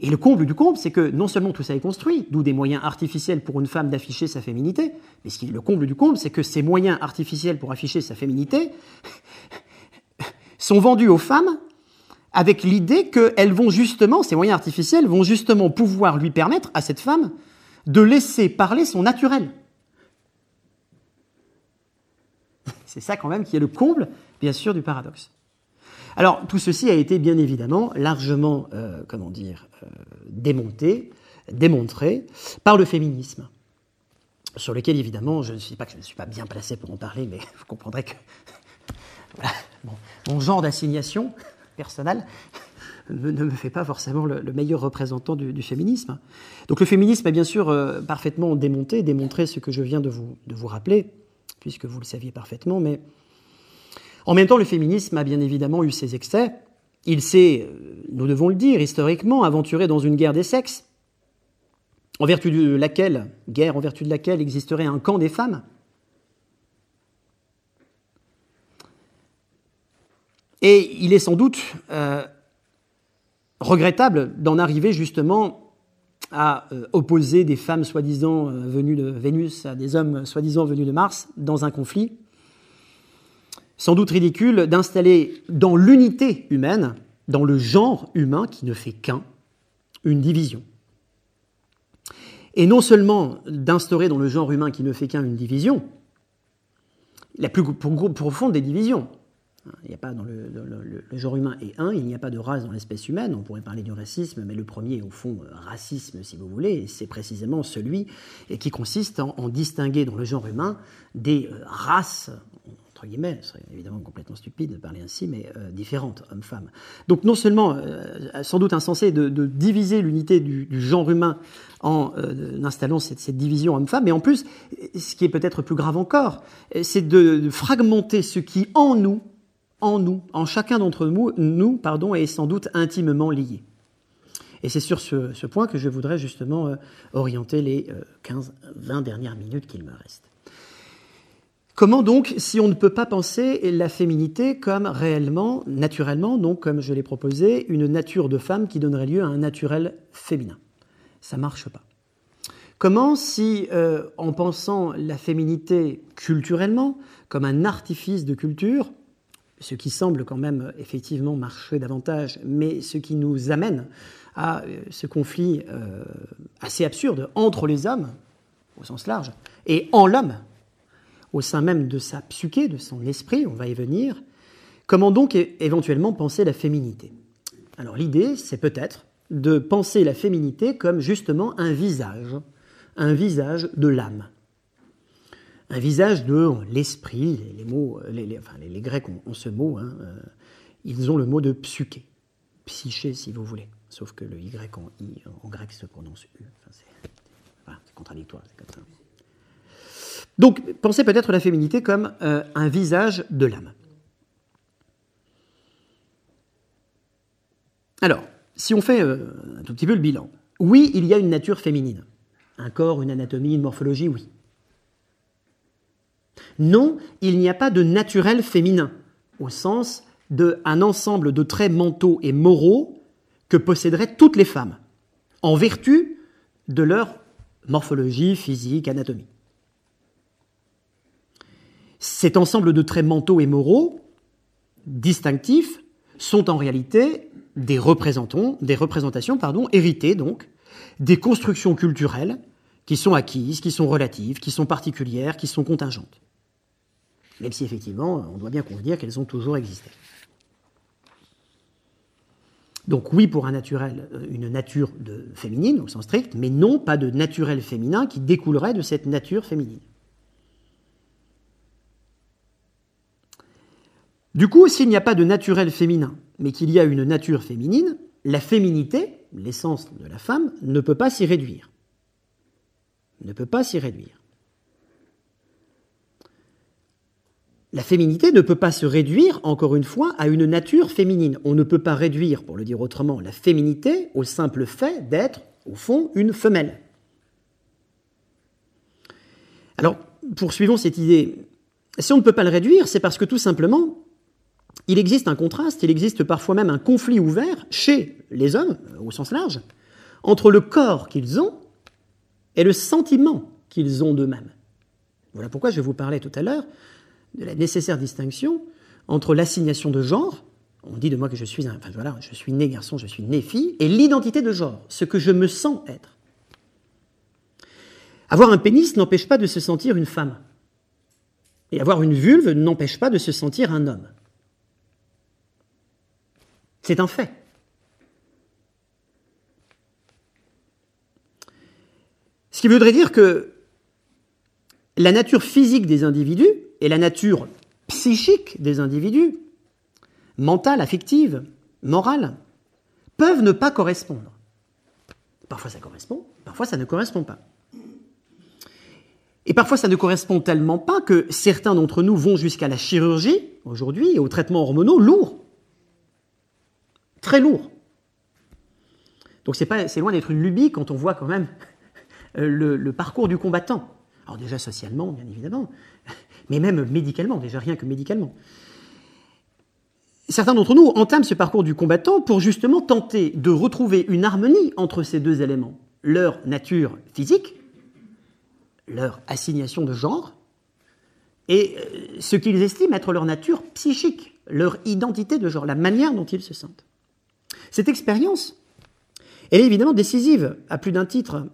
et le comble du comble, c'est que non seulement tout ça est construit, d'où des moyens artificiels pour une femme d'afficher sa féminité, mais ce qui, le comble du comble, c'est que ces moyens artificiels pour afficher sa féminité sont vendus aux femmes avec l'idée qu'elles vont justement, ces moyens artificiels vont justement pouvoir lui permettre à cette femme de laisser parler son naturel. C'est ça quand même qui est le comble, bien sûr, du paradoxe. Alors tout ceci a été bien évidemment largement, euh, comment dire, euh, démonté, démontré par le féminisme, sur lequel évidemment je ne suis pas que je ne suis pas bien placé pour en parler, mais vous comprendrez que mon genre d'assignation personnelle ne, me fait pas forcément le, meilleur représentant du, féminisme. Donc le féminisme a bien sûr euh, parfaitement démonté, démontré ce que je viens de vous, de vous rappeler, puisque vous le saviez parfaitement, mais en même temps, le féminisme a bien évidemment eu ses excès. Il s'est, euh, nous devons le dire, historiquement aventuré dans une guerre des sexes, en vertu de laquelle, guerre en vertu de laquelle existerait un camp des femmes. Et il est sans doute euh, regrettable d'en arriver justement à euh, opposer des femmes soi-disant venues de Vénus à des hommes soi-disant venus de Mars dans un conflit sans doute ridicule d'installer dans l'unité humaine, dans le genre humain qui ne fait qu'un, une division. Et non seulement d'instaurer dans le genre humain qui ne fait qu'un une division, la plus profonde des divisions. Il n'y a pas dans le, genre humain est un, il n'y a pas de race dans l'espèce humaine. On pourrait parler du racisme, mais le premier, au fond, euh, racisme, si vous voulez, c'est précisément celui qui consiste en, distinguer dans le genre humain des euh, races ce serait évidemment complètement stupide de parler ainsi, mais euh, différentes, hommes-femmes. Donc non seulement, euh, sans doute insensé de, diviser l'unité du, genre humain en euh, installant cette, division homme-femme, mais en plus, ce qui est peut-être plus grave encore, c'est de, fragmenter ce qui en nous, en nous, en chacun d'entre nous, nous pardon, est sans doute intimement lié. Et c'est sur ce, ce, point que je voudrais justement orienter les 15-20 dernières minutes qu'il me reste. Comment donc, si on ne peut pas penser la féminité comme réellement, naturellement, donc comme je l'ai proposé, une nature de femme qui donnerait lieu à un naturel féminin? Ça marche pas. Comment si, euh, en pensant la féminité culturellement, comme un artifice de culture, ce qui semble quand même effectivement marcher davantage, mais ce qui nous amène à euh, ce conflit euh, assez absurde entre les hommes, au sens large, et en l'homme, au sein même de sa psyché, de son esprit, on va y venir, comment donc éventuellement penser la féminité? Alors l'idée, c'est peut-être de penser la féminité comme justement un visage, un visage de l'âme, un visage de l'esprit, les, mots, enfin, les, Grecs ont, ce mot, hein, euh, ils ont le mot de psyché, psyché si vous voulez, sauf que le Y en, grec se prononce U, c'est contradictoire, c'est comme ça. Donc, pensez peut-être la féminité comme euh, un visage de l'âme. Alors, si on fait euh, un tout petit peu le bilan, oui, il y a une nature féminine. Un corps, une anatomie, une morphologie, oui. Non, il n'y a pas de naturel féminin, au sens d'un ensemble de traits mentaux et moraux que posséderaient toutes les femmes, en vertu de leur morphologie, physique, anatomie. Cet ensemble de traits mentaux et moraux, distinctifs, sont en réalité des, représentations héritées donc, des constructions culturelles qui sont acquises, qui sont relatives, qui sont particulières, qui sont contingentes. Même si effectivement, on doit bien convenir qu'elles ont toujours existé. Donc oui pour un naturel, euh, une nature de féminine au sens strict, mais non pas de naturel féminin qui découlerait de cette nature féminine. Du coup, s'il n'y a pas de naturel féminin, mais qu'il y a une nature féminine, la féminité, l'essence de la femme, ne peut pas s'y réduire. Ne peut pas s'y réduire. La féminité ne peut pas se réduire, encore une fois, à une nature féminine. On ne peut pas réduire, pour le dire autrement, la féminité au simple fait d'être, au fond, une femelle. Alors, poursuivons cette idée. Si on ne peut pas le réduire, c'est parce que tout simplement, il existe un contraste, il existe parfois même un conflit ouvert chez les hommes, au sens large, entre le corps qu'ils ont et le sentiment qu'ils ont d'eux-mêmes. Voilà pourquoi je vous parlais tout à l'heure de la nécessaire distinction entre l'assignation de genre, on dit de moi que je suis un, voilà, je suis né garçon, je suis né fille, et l'identité de genre, ce que je me sens être. Avoir un pénis n'empêche pas de se sentir une femme. Et avoir une vulve n'empêche pas de se sentir un homme. C'est un fait. Ce qui voudrait dire que la nature physique des individus et la nature psychique des individus, mentale, affective, morale, peuvent ne pas correspondre. Parfois ça correspond, parfois ça ne correspond pas. Et parfois ça ne correspond tellement pas que certains d'entre nous vont jusqu'à la chirurgie aujourd'hui et aux traitements hormonaux lourds très lourd. Donc c'est, loin d'être une lubie quand on voit quand même euh, le, parcours du combattant. Alors déjà socialement, bien évidemment, mais même médicalement, déjà rien que médicalement. Certains d'entre nous entament ce parcours du combattant pour justement tenter de retrouver une harmonie entre ces deux éléments, leur nature physique, leur assignation de genre, et euh, ce qu'ils estiment être leur nature psychique, leur identité de genre, la manière dont ils se sentent. Cette expérience, elle est évidemment décisive à plus d'un titre.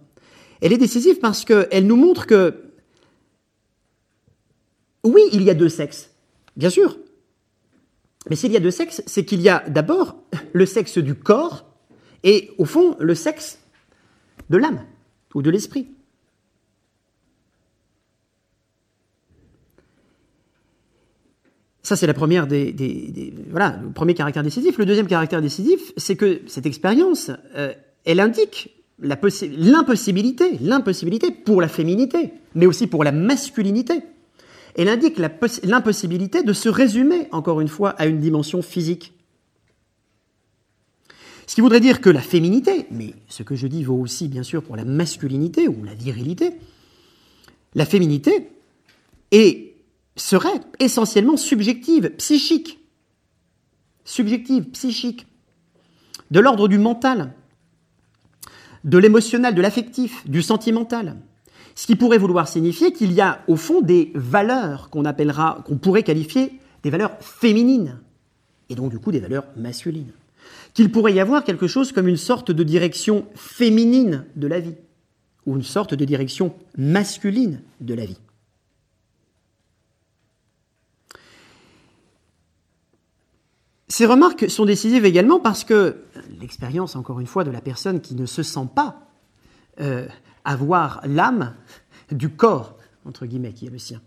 Elle est décisive parce qu'elle nous montre que, oui, il y a deux sexes, bien sûr. Mais s'il y a deux sexes, c'est qu'il y a d'abord le sexe du corps et au fond le sexe de l'âme ou de l'esprit. Ça, c'est la première des, voilà, le premier caractère décisif. Le deuxième caractère décisif, c'est que cette expérience, euh, elle indique l'impossibilité, l'impossibilité pour la féminité, mais aussi pour la masculinité. Elle indique l'impossibilité de se résumer, encore une fois, à une dimension physique. Ce qui voudrait dire que la féminité, mais ce que je dis vaut aussi bien sûr pour la masculinité ou la virilité, la féminité est serait essentiellement subjective, psychique. Subjective, psychique. De l'ordre du mental, de l'émotionnel, de l'affectif, du sentimental. Ce qui pourrait vouloir signifier qu'il y a au fond des valeurs qu'on appellera, qu'on pourrait qualifier des valeurs féminines, et donc du coup des valeurs masculines. Qu'il pourrait y avoir quelque chose comme une sorte de direction féminine de la vie, ou une sorte de direction masculine de la vie. Ces remarques sont décisives également parce que l'expérience, encore une fois, de la personne qui ne se sent pas euh, avoir l'âme du corps, entre guillemets, qui est le sien,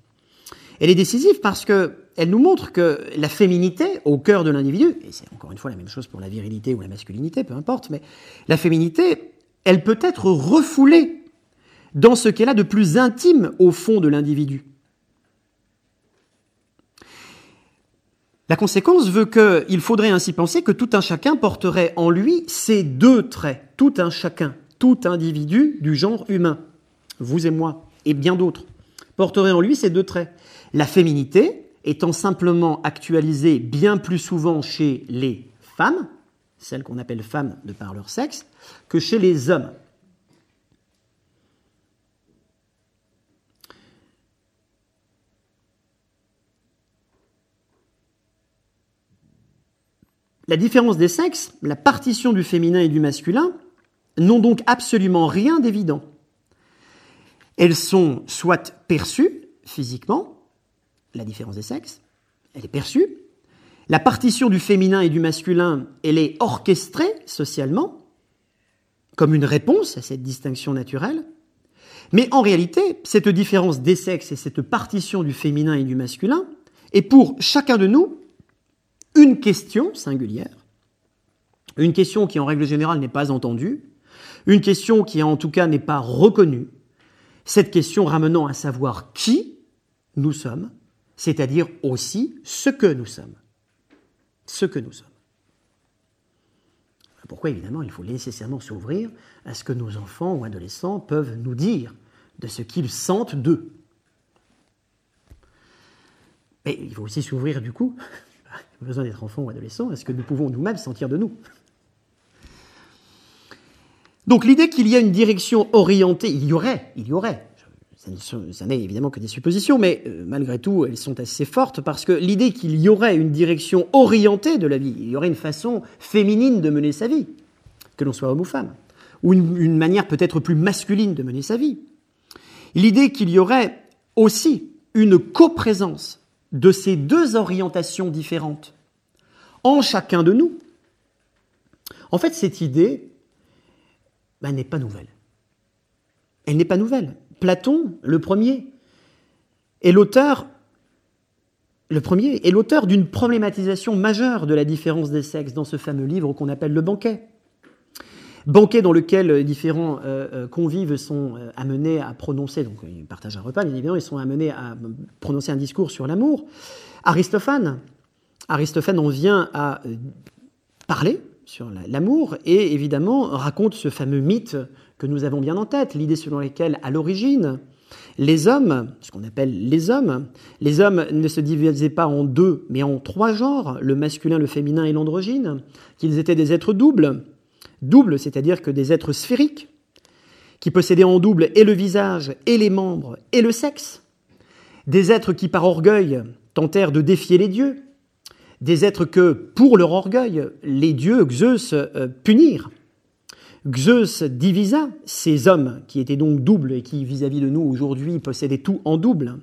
elle est décisive parce qu'elle nous montre que la féminité au cœur de l'individu, et c'est encore une fois la même chose pour la virilité ou la masculinité, peu importe, mais la féminité, elle peut être refoulée dans ce qu'elle a de plus intime au fond de l'individu. La conséquence veut qu'il faudrait ainsi penser que tout un chacun porterait en lui ces deux traits, tout un chacun, tout individu du genre humain, vous et moi, et bien d'autres, porterait en lui ces deux traits. La féminité étant simplement actualisée bien plus souvent chez les femmes, celles qu'on appelle femmes de par leur sexe, que chez les hommes. La différence des sexes, la partition du féminin et du masculin, n'ont donc absolument rien d'évident. Elles sont soit perçues physiquement, la différence des sexes, elle est perçue. La partition du féminin et du masculin, elle est orchestrée socialement, comme une réponse à cette distinction naturelle. Mais en réalité, cette différence des sexes et cette partition du féminin et du masculin est pour chacun de nous une question singulière, une question qui en règle générale n'est pas entendue, une question qui en tout cas n'est pas reconnue, cette question ramenant à savoir qui nous sommes, c'est-à-dire aussi ce que nous sommes. Ce que nous sommes. Pourquoi évidemment il faut nécessairement s'ouvrir à ce que nos enfants ou adolescents peuvent nous dire de ce qu'ils sentent d'eux. Mais il faut aussi s'ouvrir du coup besoin d'être enfant ou adolescent, est-ce que nous pouvons nous-mêmes sentir de nous? Donc l'idée qu'il y a une direction orientée, il y aurait, il y aurait, ça n'est évidemment que des suppositions, mais euh, malgré tout, elles sont assez fortes parce que l'idée qu'il y aurait une direction orientée de la vie, il y aurait une façon féminine de mener sa vie, que l'on soit homme ou femme, ou une, une manière peut-être plus masculine de mener sa vie. L'idée qu'il y aurait aussi une coprésence de ces deux orientations différentes en chacun de nous. En fait, cette idée ben, n'est pas nouvelle. Elle n'est pas nouvelle. Platon, le premier, est l'auteur le premier est l'auteur d'une problématisation majeure de la différence des sexes dans ce fameux livre qu'on appelle le banquet. Banquet dans lequel différents euh, euh, convives sont euh, amenés à prononcer, donc ils partagent un repas, bien évidemment, ils sont amenés à prononcer un discours sur l'amour. Aristophane, Aristophane en vient à euh, parler sur l'amour et évidemment raconte ce fameux mythe que nous avons bien en tête, l'idée selon laquelle à l'origine, les hommes, ce qu'on appelle les hommes, les hommes ne se divisaient pas en deux, mais en trois genres, le masculin, le féminin et l'androgyne, qu'ils étaient des êtres doubles, doubles, c'est-à-dire que des êtres sphériques, qui possédaient en double et le visage, et les membres, et le sexe, des êtres qui par orgueil tentèrent de défier les dieux, des êtres que, pour leur orgueil, les dieux, Zeus, euh, punirent. Zeus divisa ces hommes qui étaient donc doubles et qui, vis-à-vis de nous aujourd'hui, possédaient tout en double.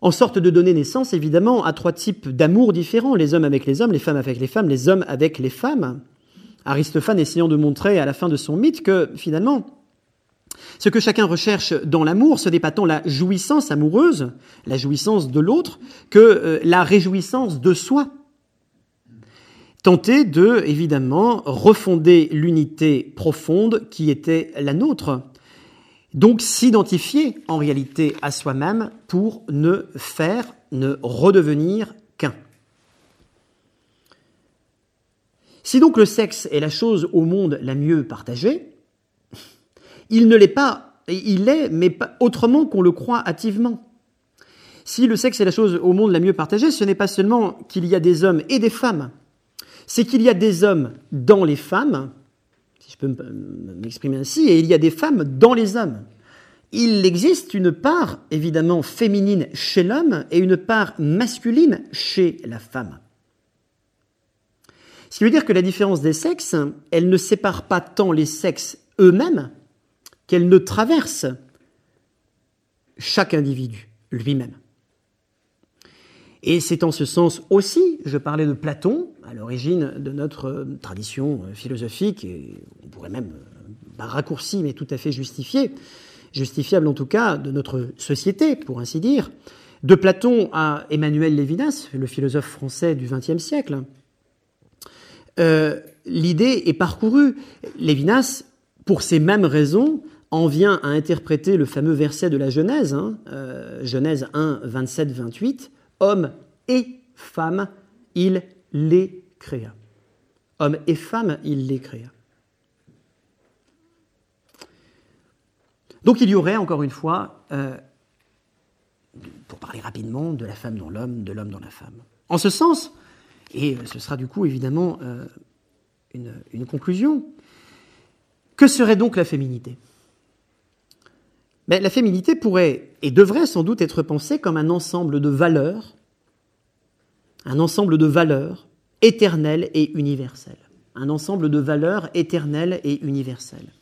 en sorte de donner naissance évidemment à trois types d'amour différents, les hommes avec les hommes, les femmes avec les femmes, les hommes avec les femmes. Aristophane essayant de montrer à la fin de son mythe que finalement, ce que chacun recherche dans l'amour, ce n'est pas tant la jouissance amoureuse, la jouissance de l'autre, que euh, la réjouissance de soi. Tenter de, évidemment, refonder l'unité profonde qui était la nôtre. Donc s'identifier en réalité à soi-même pour ne faire, ne redevenir qu'un. Si donc le sexe est la chose au monde la mieux partagée, il ne l'est pas, il l'est, mais autrement qu'on le croit hâtivement. Si le sexe est la chose au monde la mieux partagée, ce n'est pas seulement qu'il y a des hommes et des femmes, c'est qu'il y a des hommes dans les femmes, si je peux m'exprimer ainsi, et il y a des femmes dans les hommes. Il existe une part évidemment féminine chez l'homme et une part masculine chez la femme. Ce qui veut dire que la différence des sexes, elle ne sépare pas tant les sexes eux-mêmes qu'elle ne traverse chaque individu lui-même. Et c'est en ce sens aussi, je parlais de Platon, à l'origine de notre tradition philosophique, et on pourrait même, par raccourci, mais tout à fait justifié, justifiable en tout cas, de notre société, pour ainsi dire, de Platon à Emmanuel Lévinas, le philosophe français du XXe siècle, euh, l'idée est parcourue. Lévinas, pour ces mêmes raisons, en vient à interpréter le fameux verset de la Genèse, hein, euh, Genèse 1, 27, 28, Homme et femme, il les créa. Homme et femme, il les créa. Donc il y aurait, encore une fois, euh, pour parler rapidement, de la femme dans l'homme, de l'homme dans la femme. En ce sens, et ce sera du coup évidemment euh, une, conclusion, que serait donc la féminité? Mais la féminité pourrait et devrait sans doute être pensée comme un ensemble de valeurs, un ensemble de valeurs éternelles et universelles. Un ensemble de valeurs éternelles et universelles.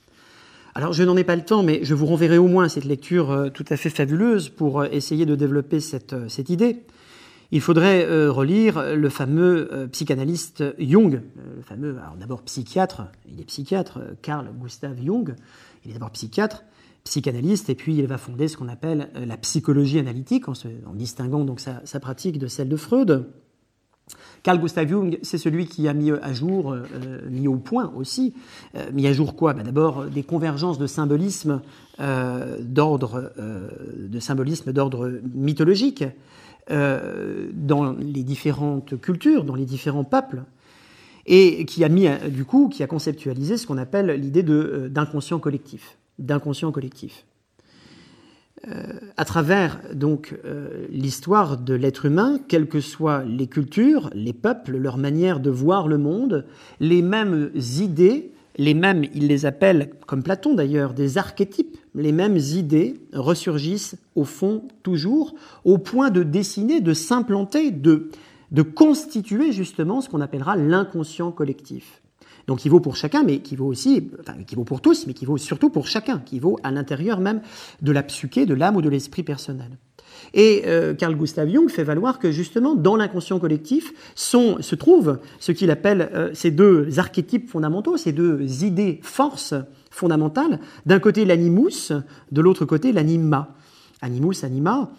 Alors je n'en ai pas le temps, mais je vous renverrai au moins cette lecture euh, tout à fait fabuleuse pour euh, essayer de développer euh, cette idée. Il faudrait relire le fameux psychanalyste Jung, le fameux, alors d'abord psychiatre, il est psychiatre, Carl Gustav Jung, il est d'abord psychiatre, psychanalyste, et puis il va fonder ce qu'on appelle euh, la psychologie analytique, en, distinguant donc sa, pratique de celle de Freud. Carl Gustav Jung, c'est celui qui a mis à jour, euh, mis au point aussi, euh, mis à jour quoi? Ben D'abord des convergences de symbolisme d'ordre, de symbolisme d'ordre mythologique dans les différentes cultures, dans les différents peuples, et qui a mis du coup, qui a conceptualisé ce qu'on appelle l'idée d'inconscient collectif d'inconscient collectif. Euh, à travers donc euh, l'histoire de l'être humain, quelles que soient les cultures, les peuples, leur manière de voir le monde, les mêmes idées, les mêmes, il les appelle, comme Platon d'ailleurs, des archétypes, les mêmes idées ressurgissent au fond toujours, au point de dessiner, de s'implanter, de, de constituer justement ce qu'on appellera l'inconscient collectif donc qui vaut pour chacun, mais qui vaut aussi, enfin, qui vaut pour tous, mais qui vaut surtout pour chacun, qui vaut à l'intérieur même de la psyché, de l'âme ou de l'esprit personnel. Et euh, Carl Gustav Jung fait valoir que justement dans l'inconscient collectif se trouvent ce qu'il appelle euh, ces deux archétypes fondamentaux, ces deux idées forces fondamentales. D'un côté l'animus, de l'autre côté l'anima. Animus, anima,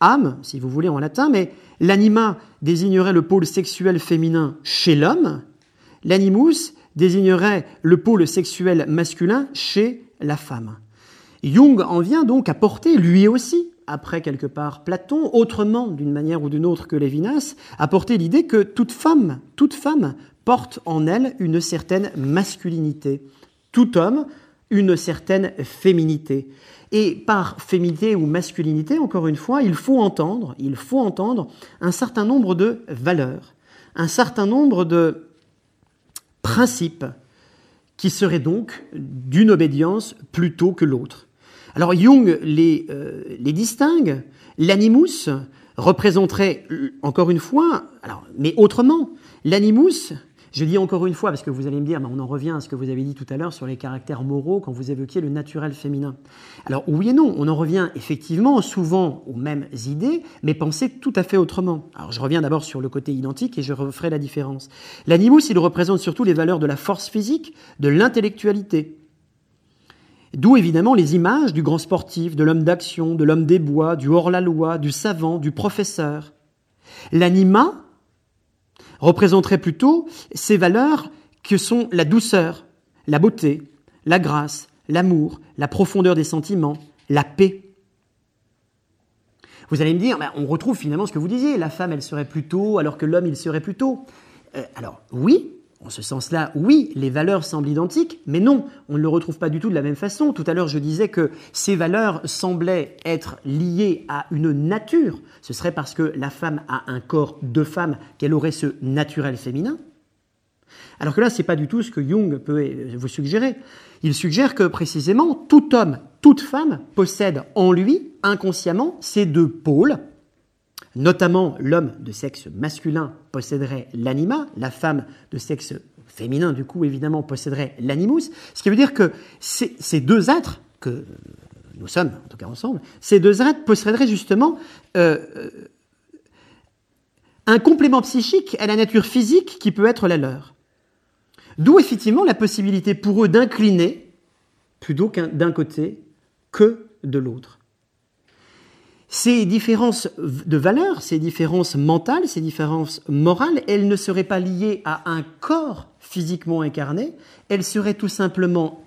âme, si vous voulez en latin, mais l'anima désignerait le pôle sexuel féminin chez l'homme, l'animus désignerait le pôle sexuel masculin chez la femme. Jung en vient donc à porter, lui aussi, après quelque part Platon, autrement d'une manière ou d'une autre que Lévinas, à porter l'idée que toute femme, toute femme porte en elle une certaine masculinité, tout homme une certaine féminité. Et par féminité ou masculinité, encore une fois, il faut entendre, il faut entendre un certain nombre de valeurs, un certain nombre de principe qui serait donc d'une obédience plutôt que l'autre. Alors Jung les, euh, les distingue. L'animus représenterait, encore une fois, alors, mais autrement, l'animus, Je dis encore une fois, parce que vous allez me dire, on en revient à ce que vous avez dit tout à l'heure sur les caractères moraux quand vous évoquiez le naturel féminin. Alors oui et non, on en revient effectivement souvent aux mêmes idées, mais pensées tout à fait autrement. Alors je reviens d'abord sur le côté identique et je referai la différence. L'animus, il représente surtout les valeurs de la force physique, de l'intellectualité. D'où évidemment les images du grand sportif, de l'homme d'action, de l'homme des bois, du hors-la-loi, du savant, du professeur. L'anima, représenterait plutôt ces valeurs que sont la douceur, la beauté, la grâce, l'amour, la profondeur des sentiments, la paix. Vous allez me dire, ben, on retrouve finalement ce que vous disiez, la femme elle serait plutôt alors que l'homme il serait plutôt. Euh, alors oui, en ce sens-là, oui, les valeurs semblent identiques, mais non, on ne le retrouve pas du tout de la même façon. Tout à l'heure, je disais que ces valeurs semblaient être liées à une nature. Ce serait parce que la femme a un corps de femme qu'elle aurait ce naturel féminin. Alors que là, ce n'est pas du tout ce que Jung peut vous suggérer. Il suggère que précisément, tout homme, toute femme possède en lui, inconsciemment, ces deux pôles, Notamment, l'homme de sexe masculin posséderait l'anima, la femme de sexe féminin, du coup, évidemment, posséderait l'animus. Ce qui veut dire que ces, deux êtres, que nous sommes, en tout cas ensemble, ces deux êtres posséderaient justement euh, euh, un complément psychique à la nature physique qui peut être la leur. D'où effectivement la possibilité pour eux d'incliner plutôt d'un côté que de l'autre. Ces différences de valeurs, ces différences mentales, ces différences morales, elles ne seraient pas liées à un corps physiquement incarné, elles seraient tout simplement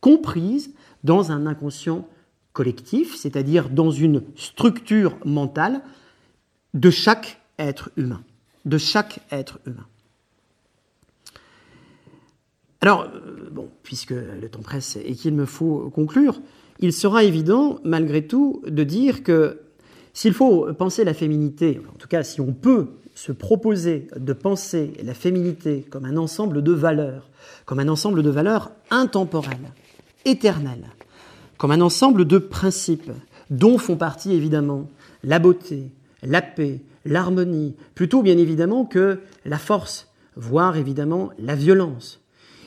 comprises dans un inconscient collectif, c'est-à-dire dans une structure mentale de chaque être humain, de chaque être humain. Alors, euh, bon, puisque le temps presse et qu'il me faut conclure, il sera évident, malgré tout, de dire que s'il faut penser la féminité, en tout cas si on peut se proposer de penser la féminité comme un ensemble de valeurs, comme un ensemble de valeurs intemporelles, éternelles, comme un ensemble de principes dont font partie évidemment la beauté, la paix, l'harmonie, plutôt bien évidemment que la force, voire évidemment la violence.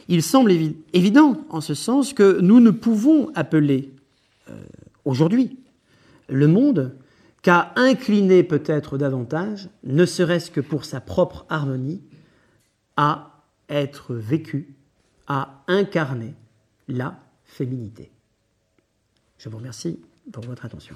Il semble évident en ce sens que nous ne pouvons appeler euh, aujourd'hui le monde qu'à incliner peut-être davantage, ne serait-ce que pour sa propre harmonie, à être vécu, à incarner la féminité. Je vous remercie pour votre attention.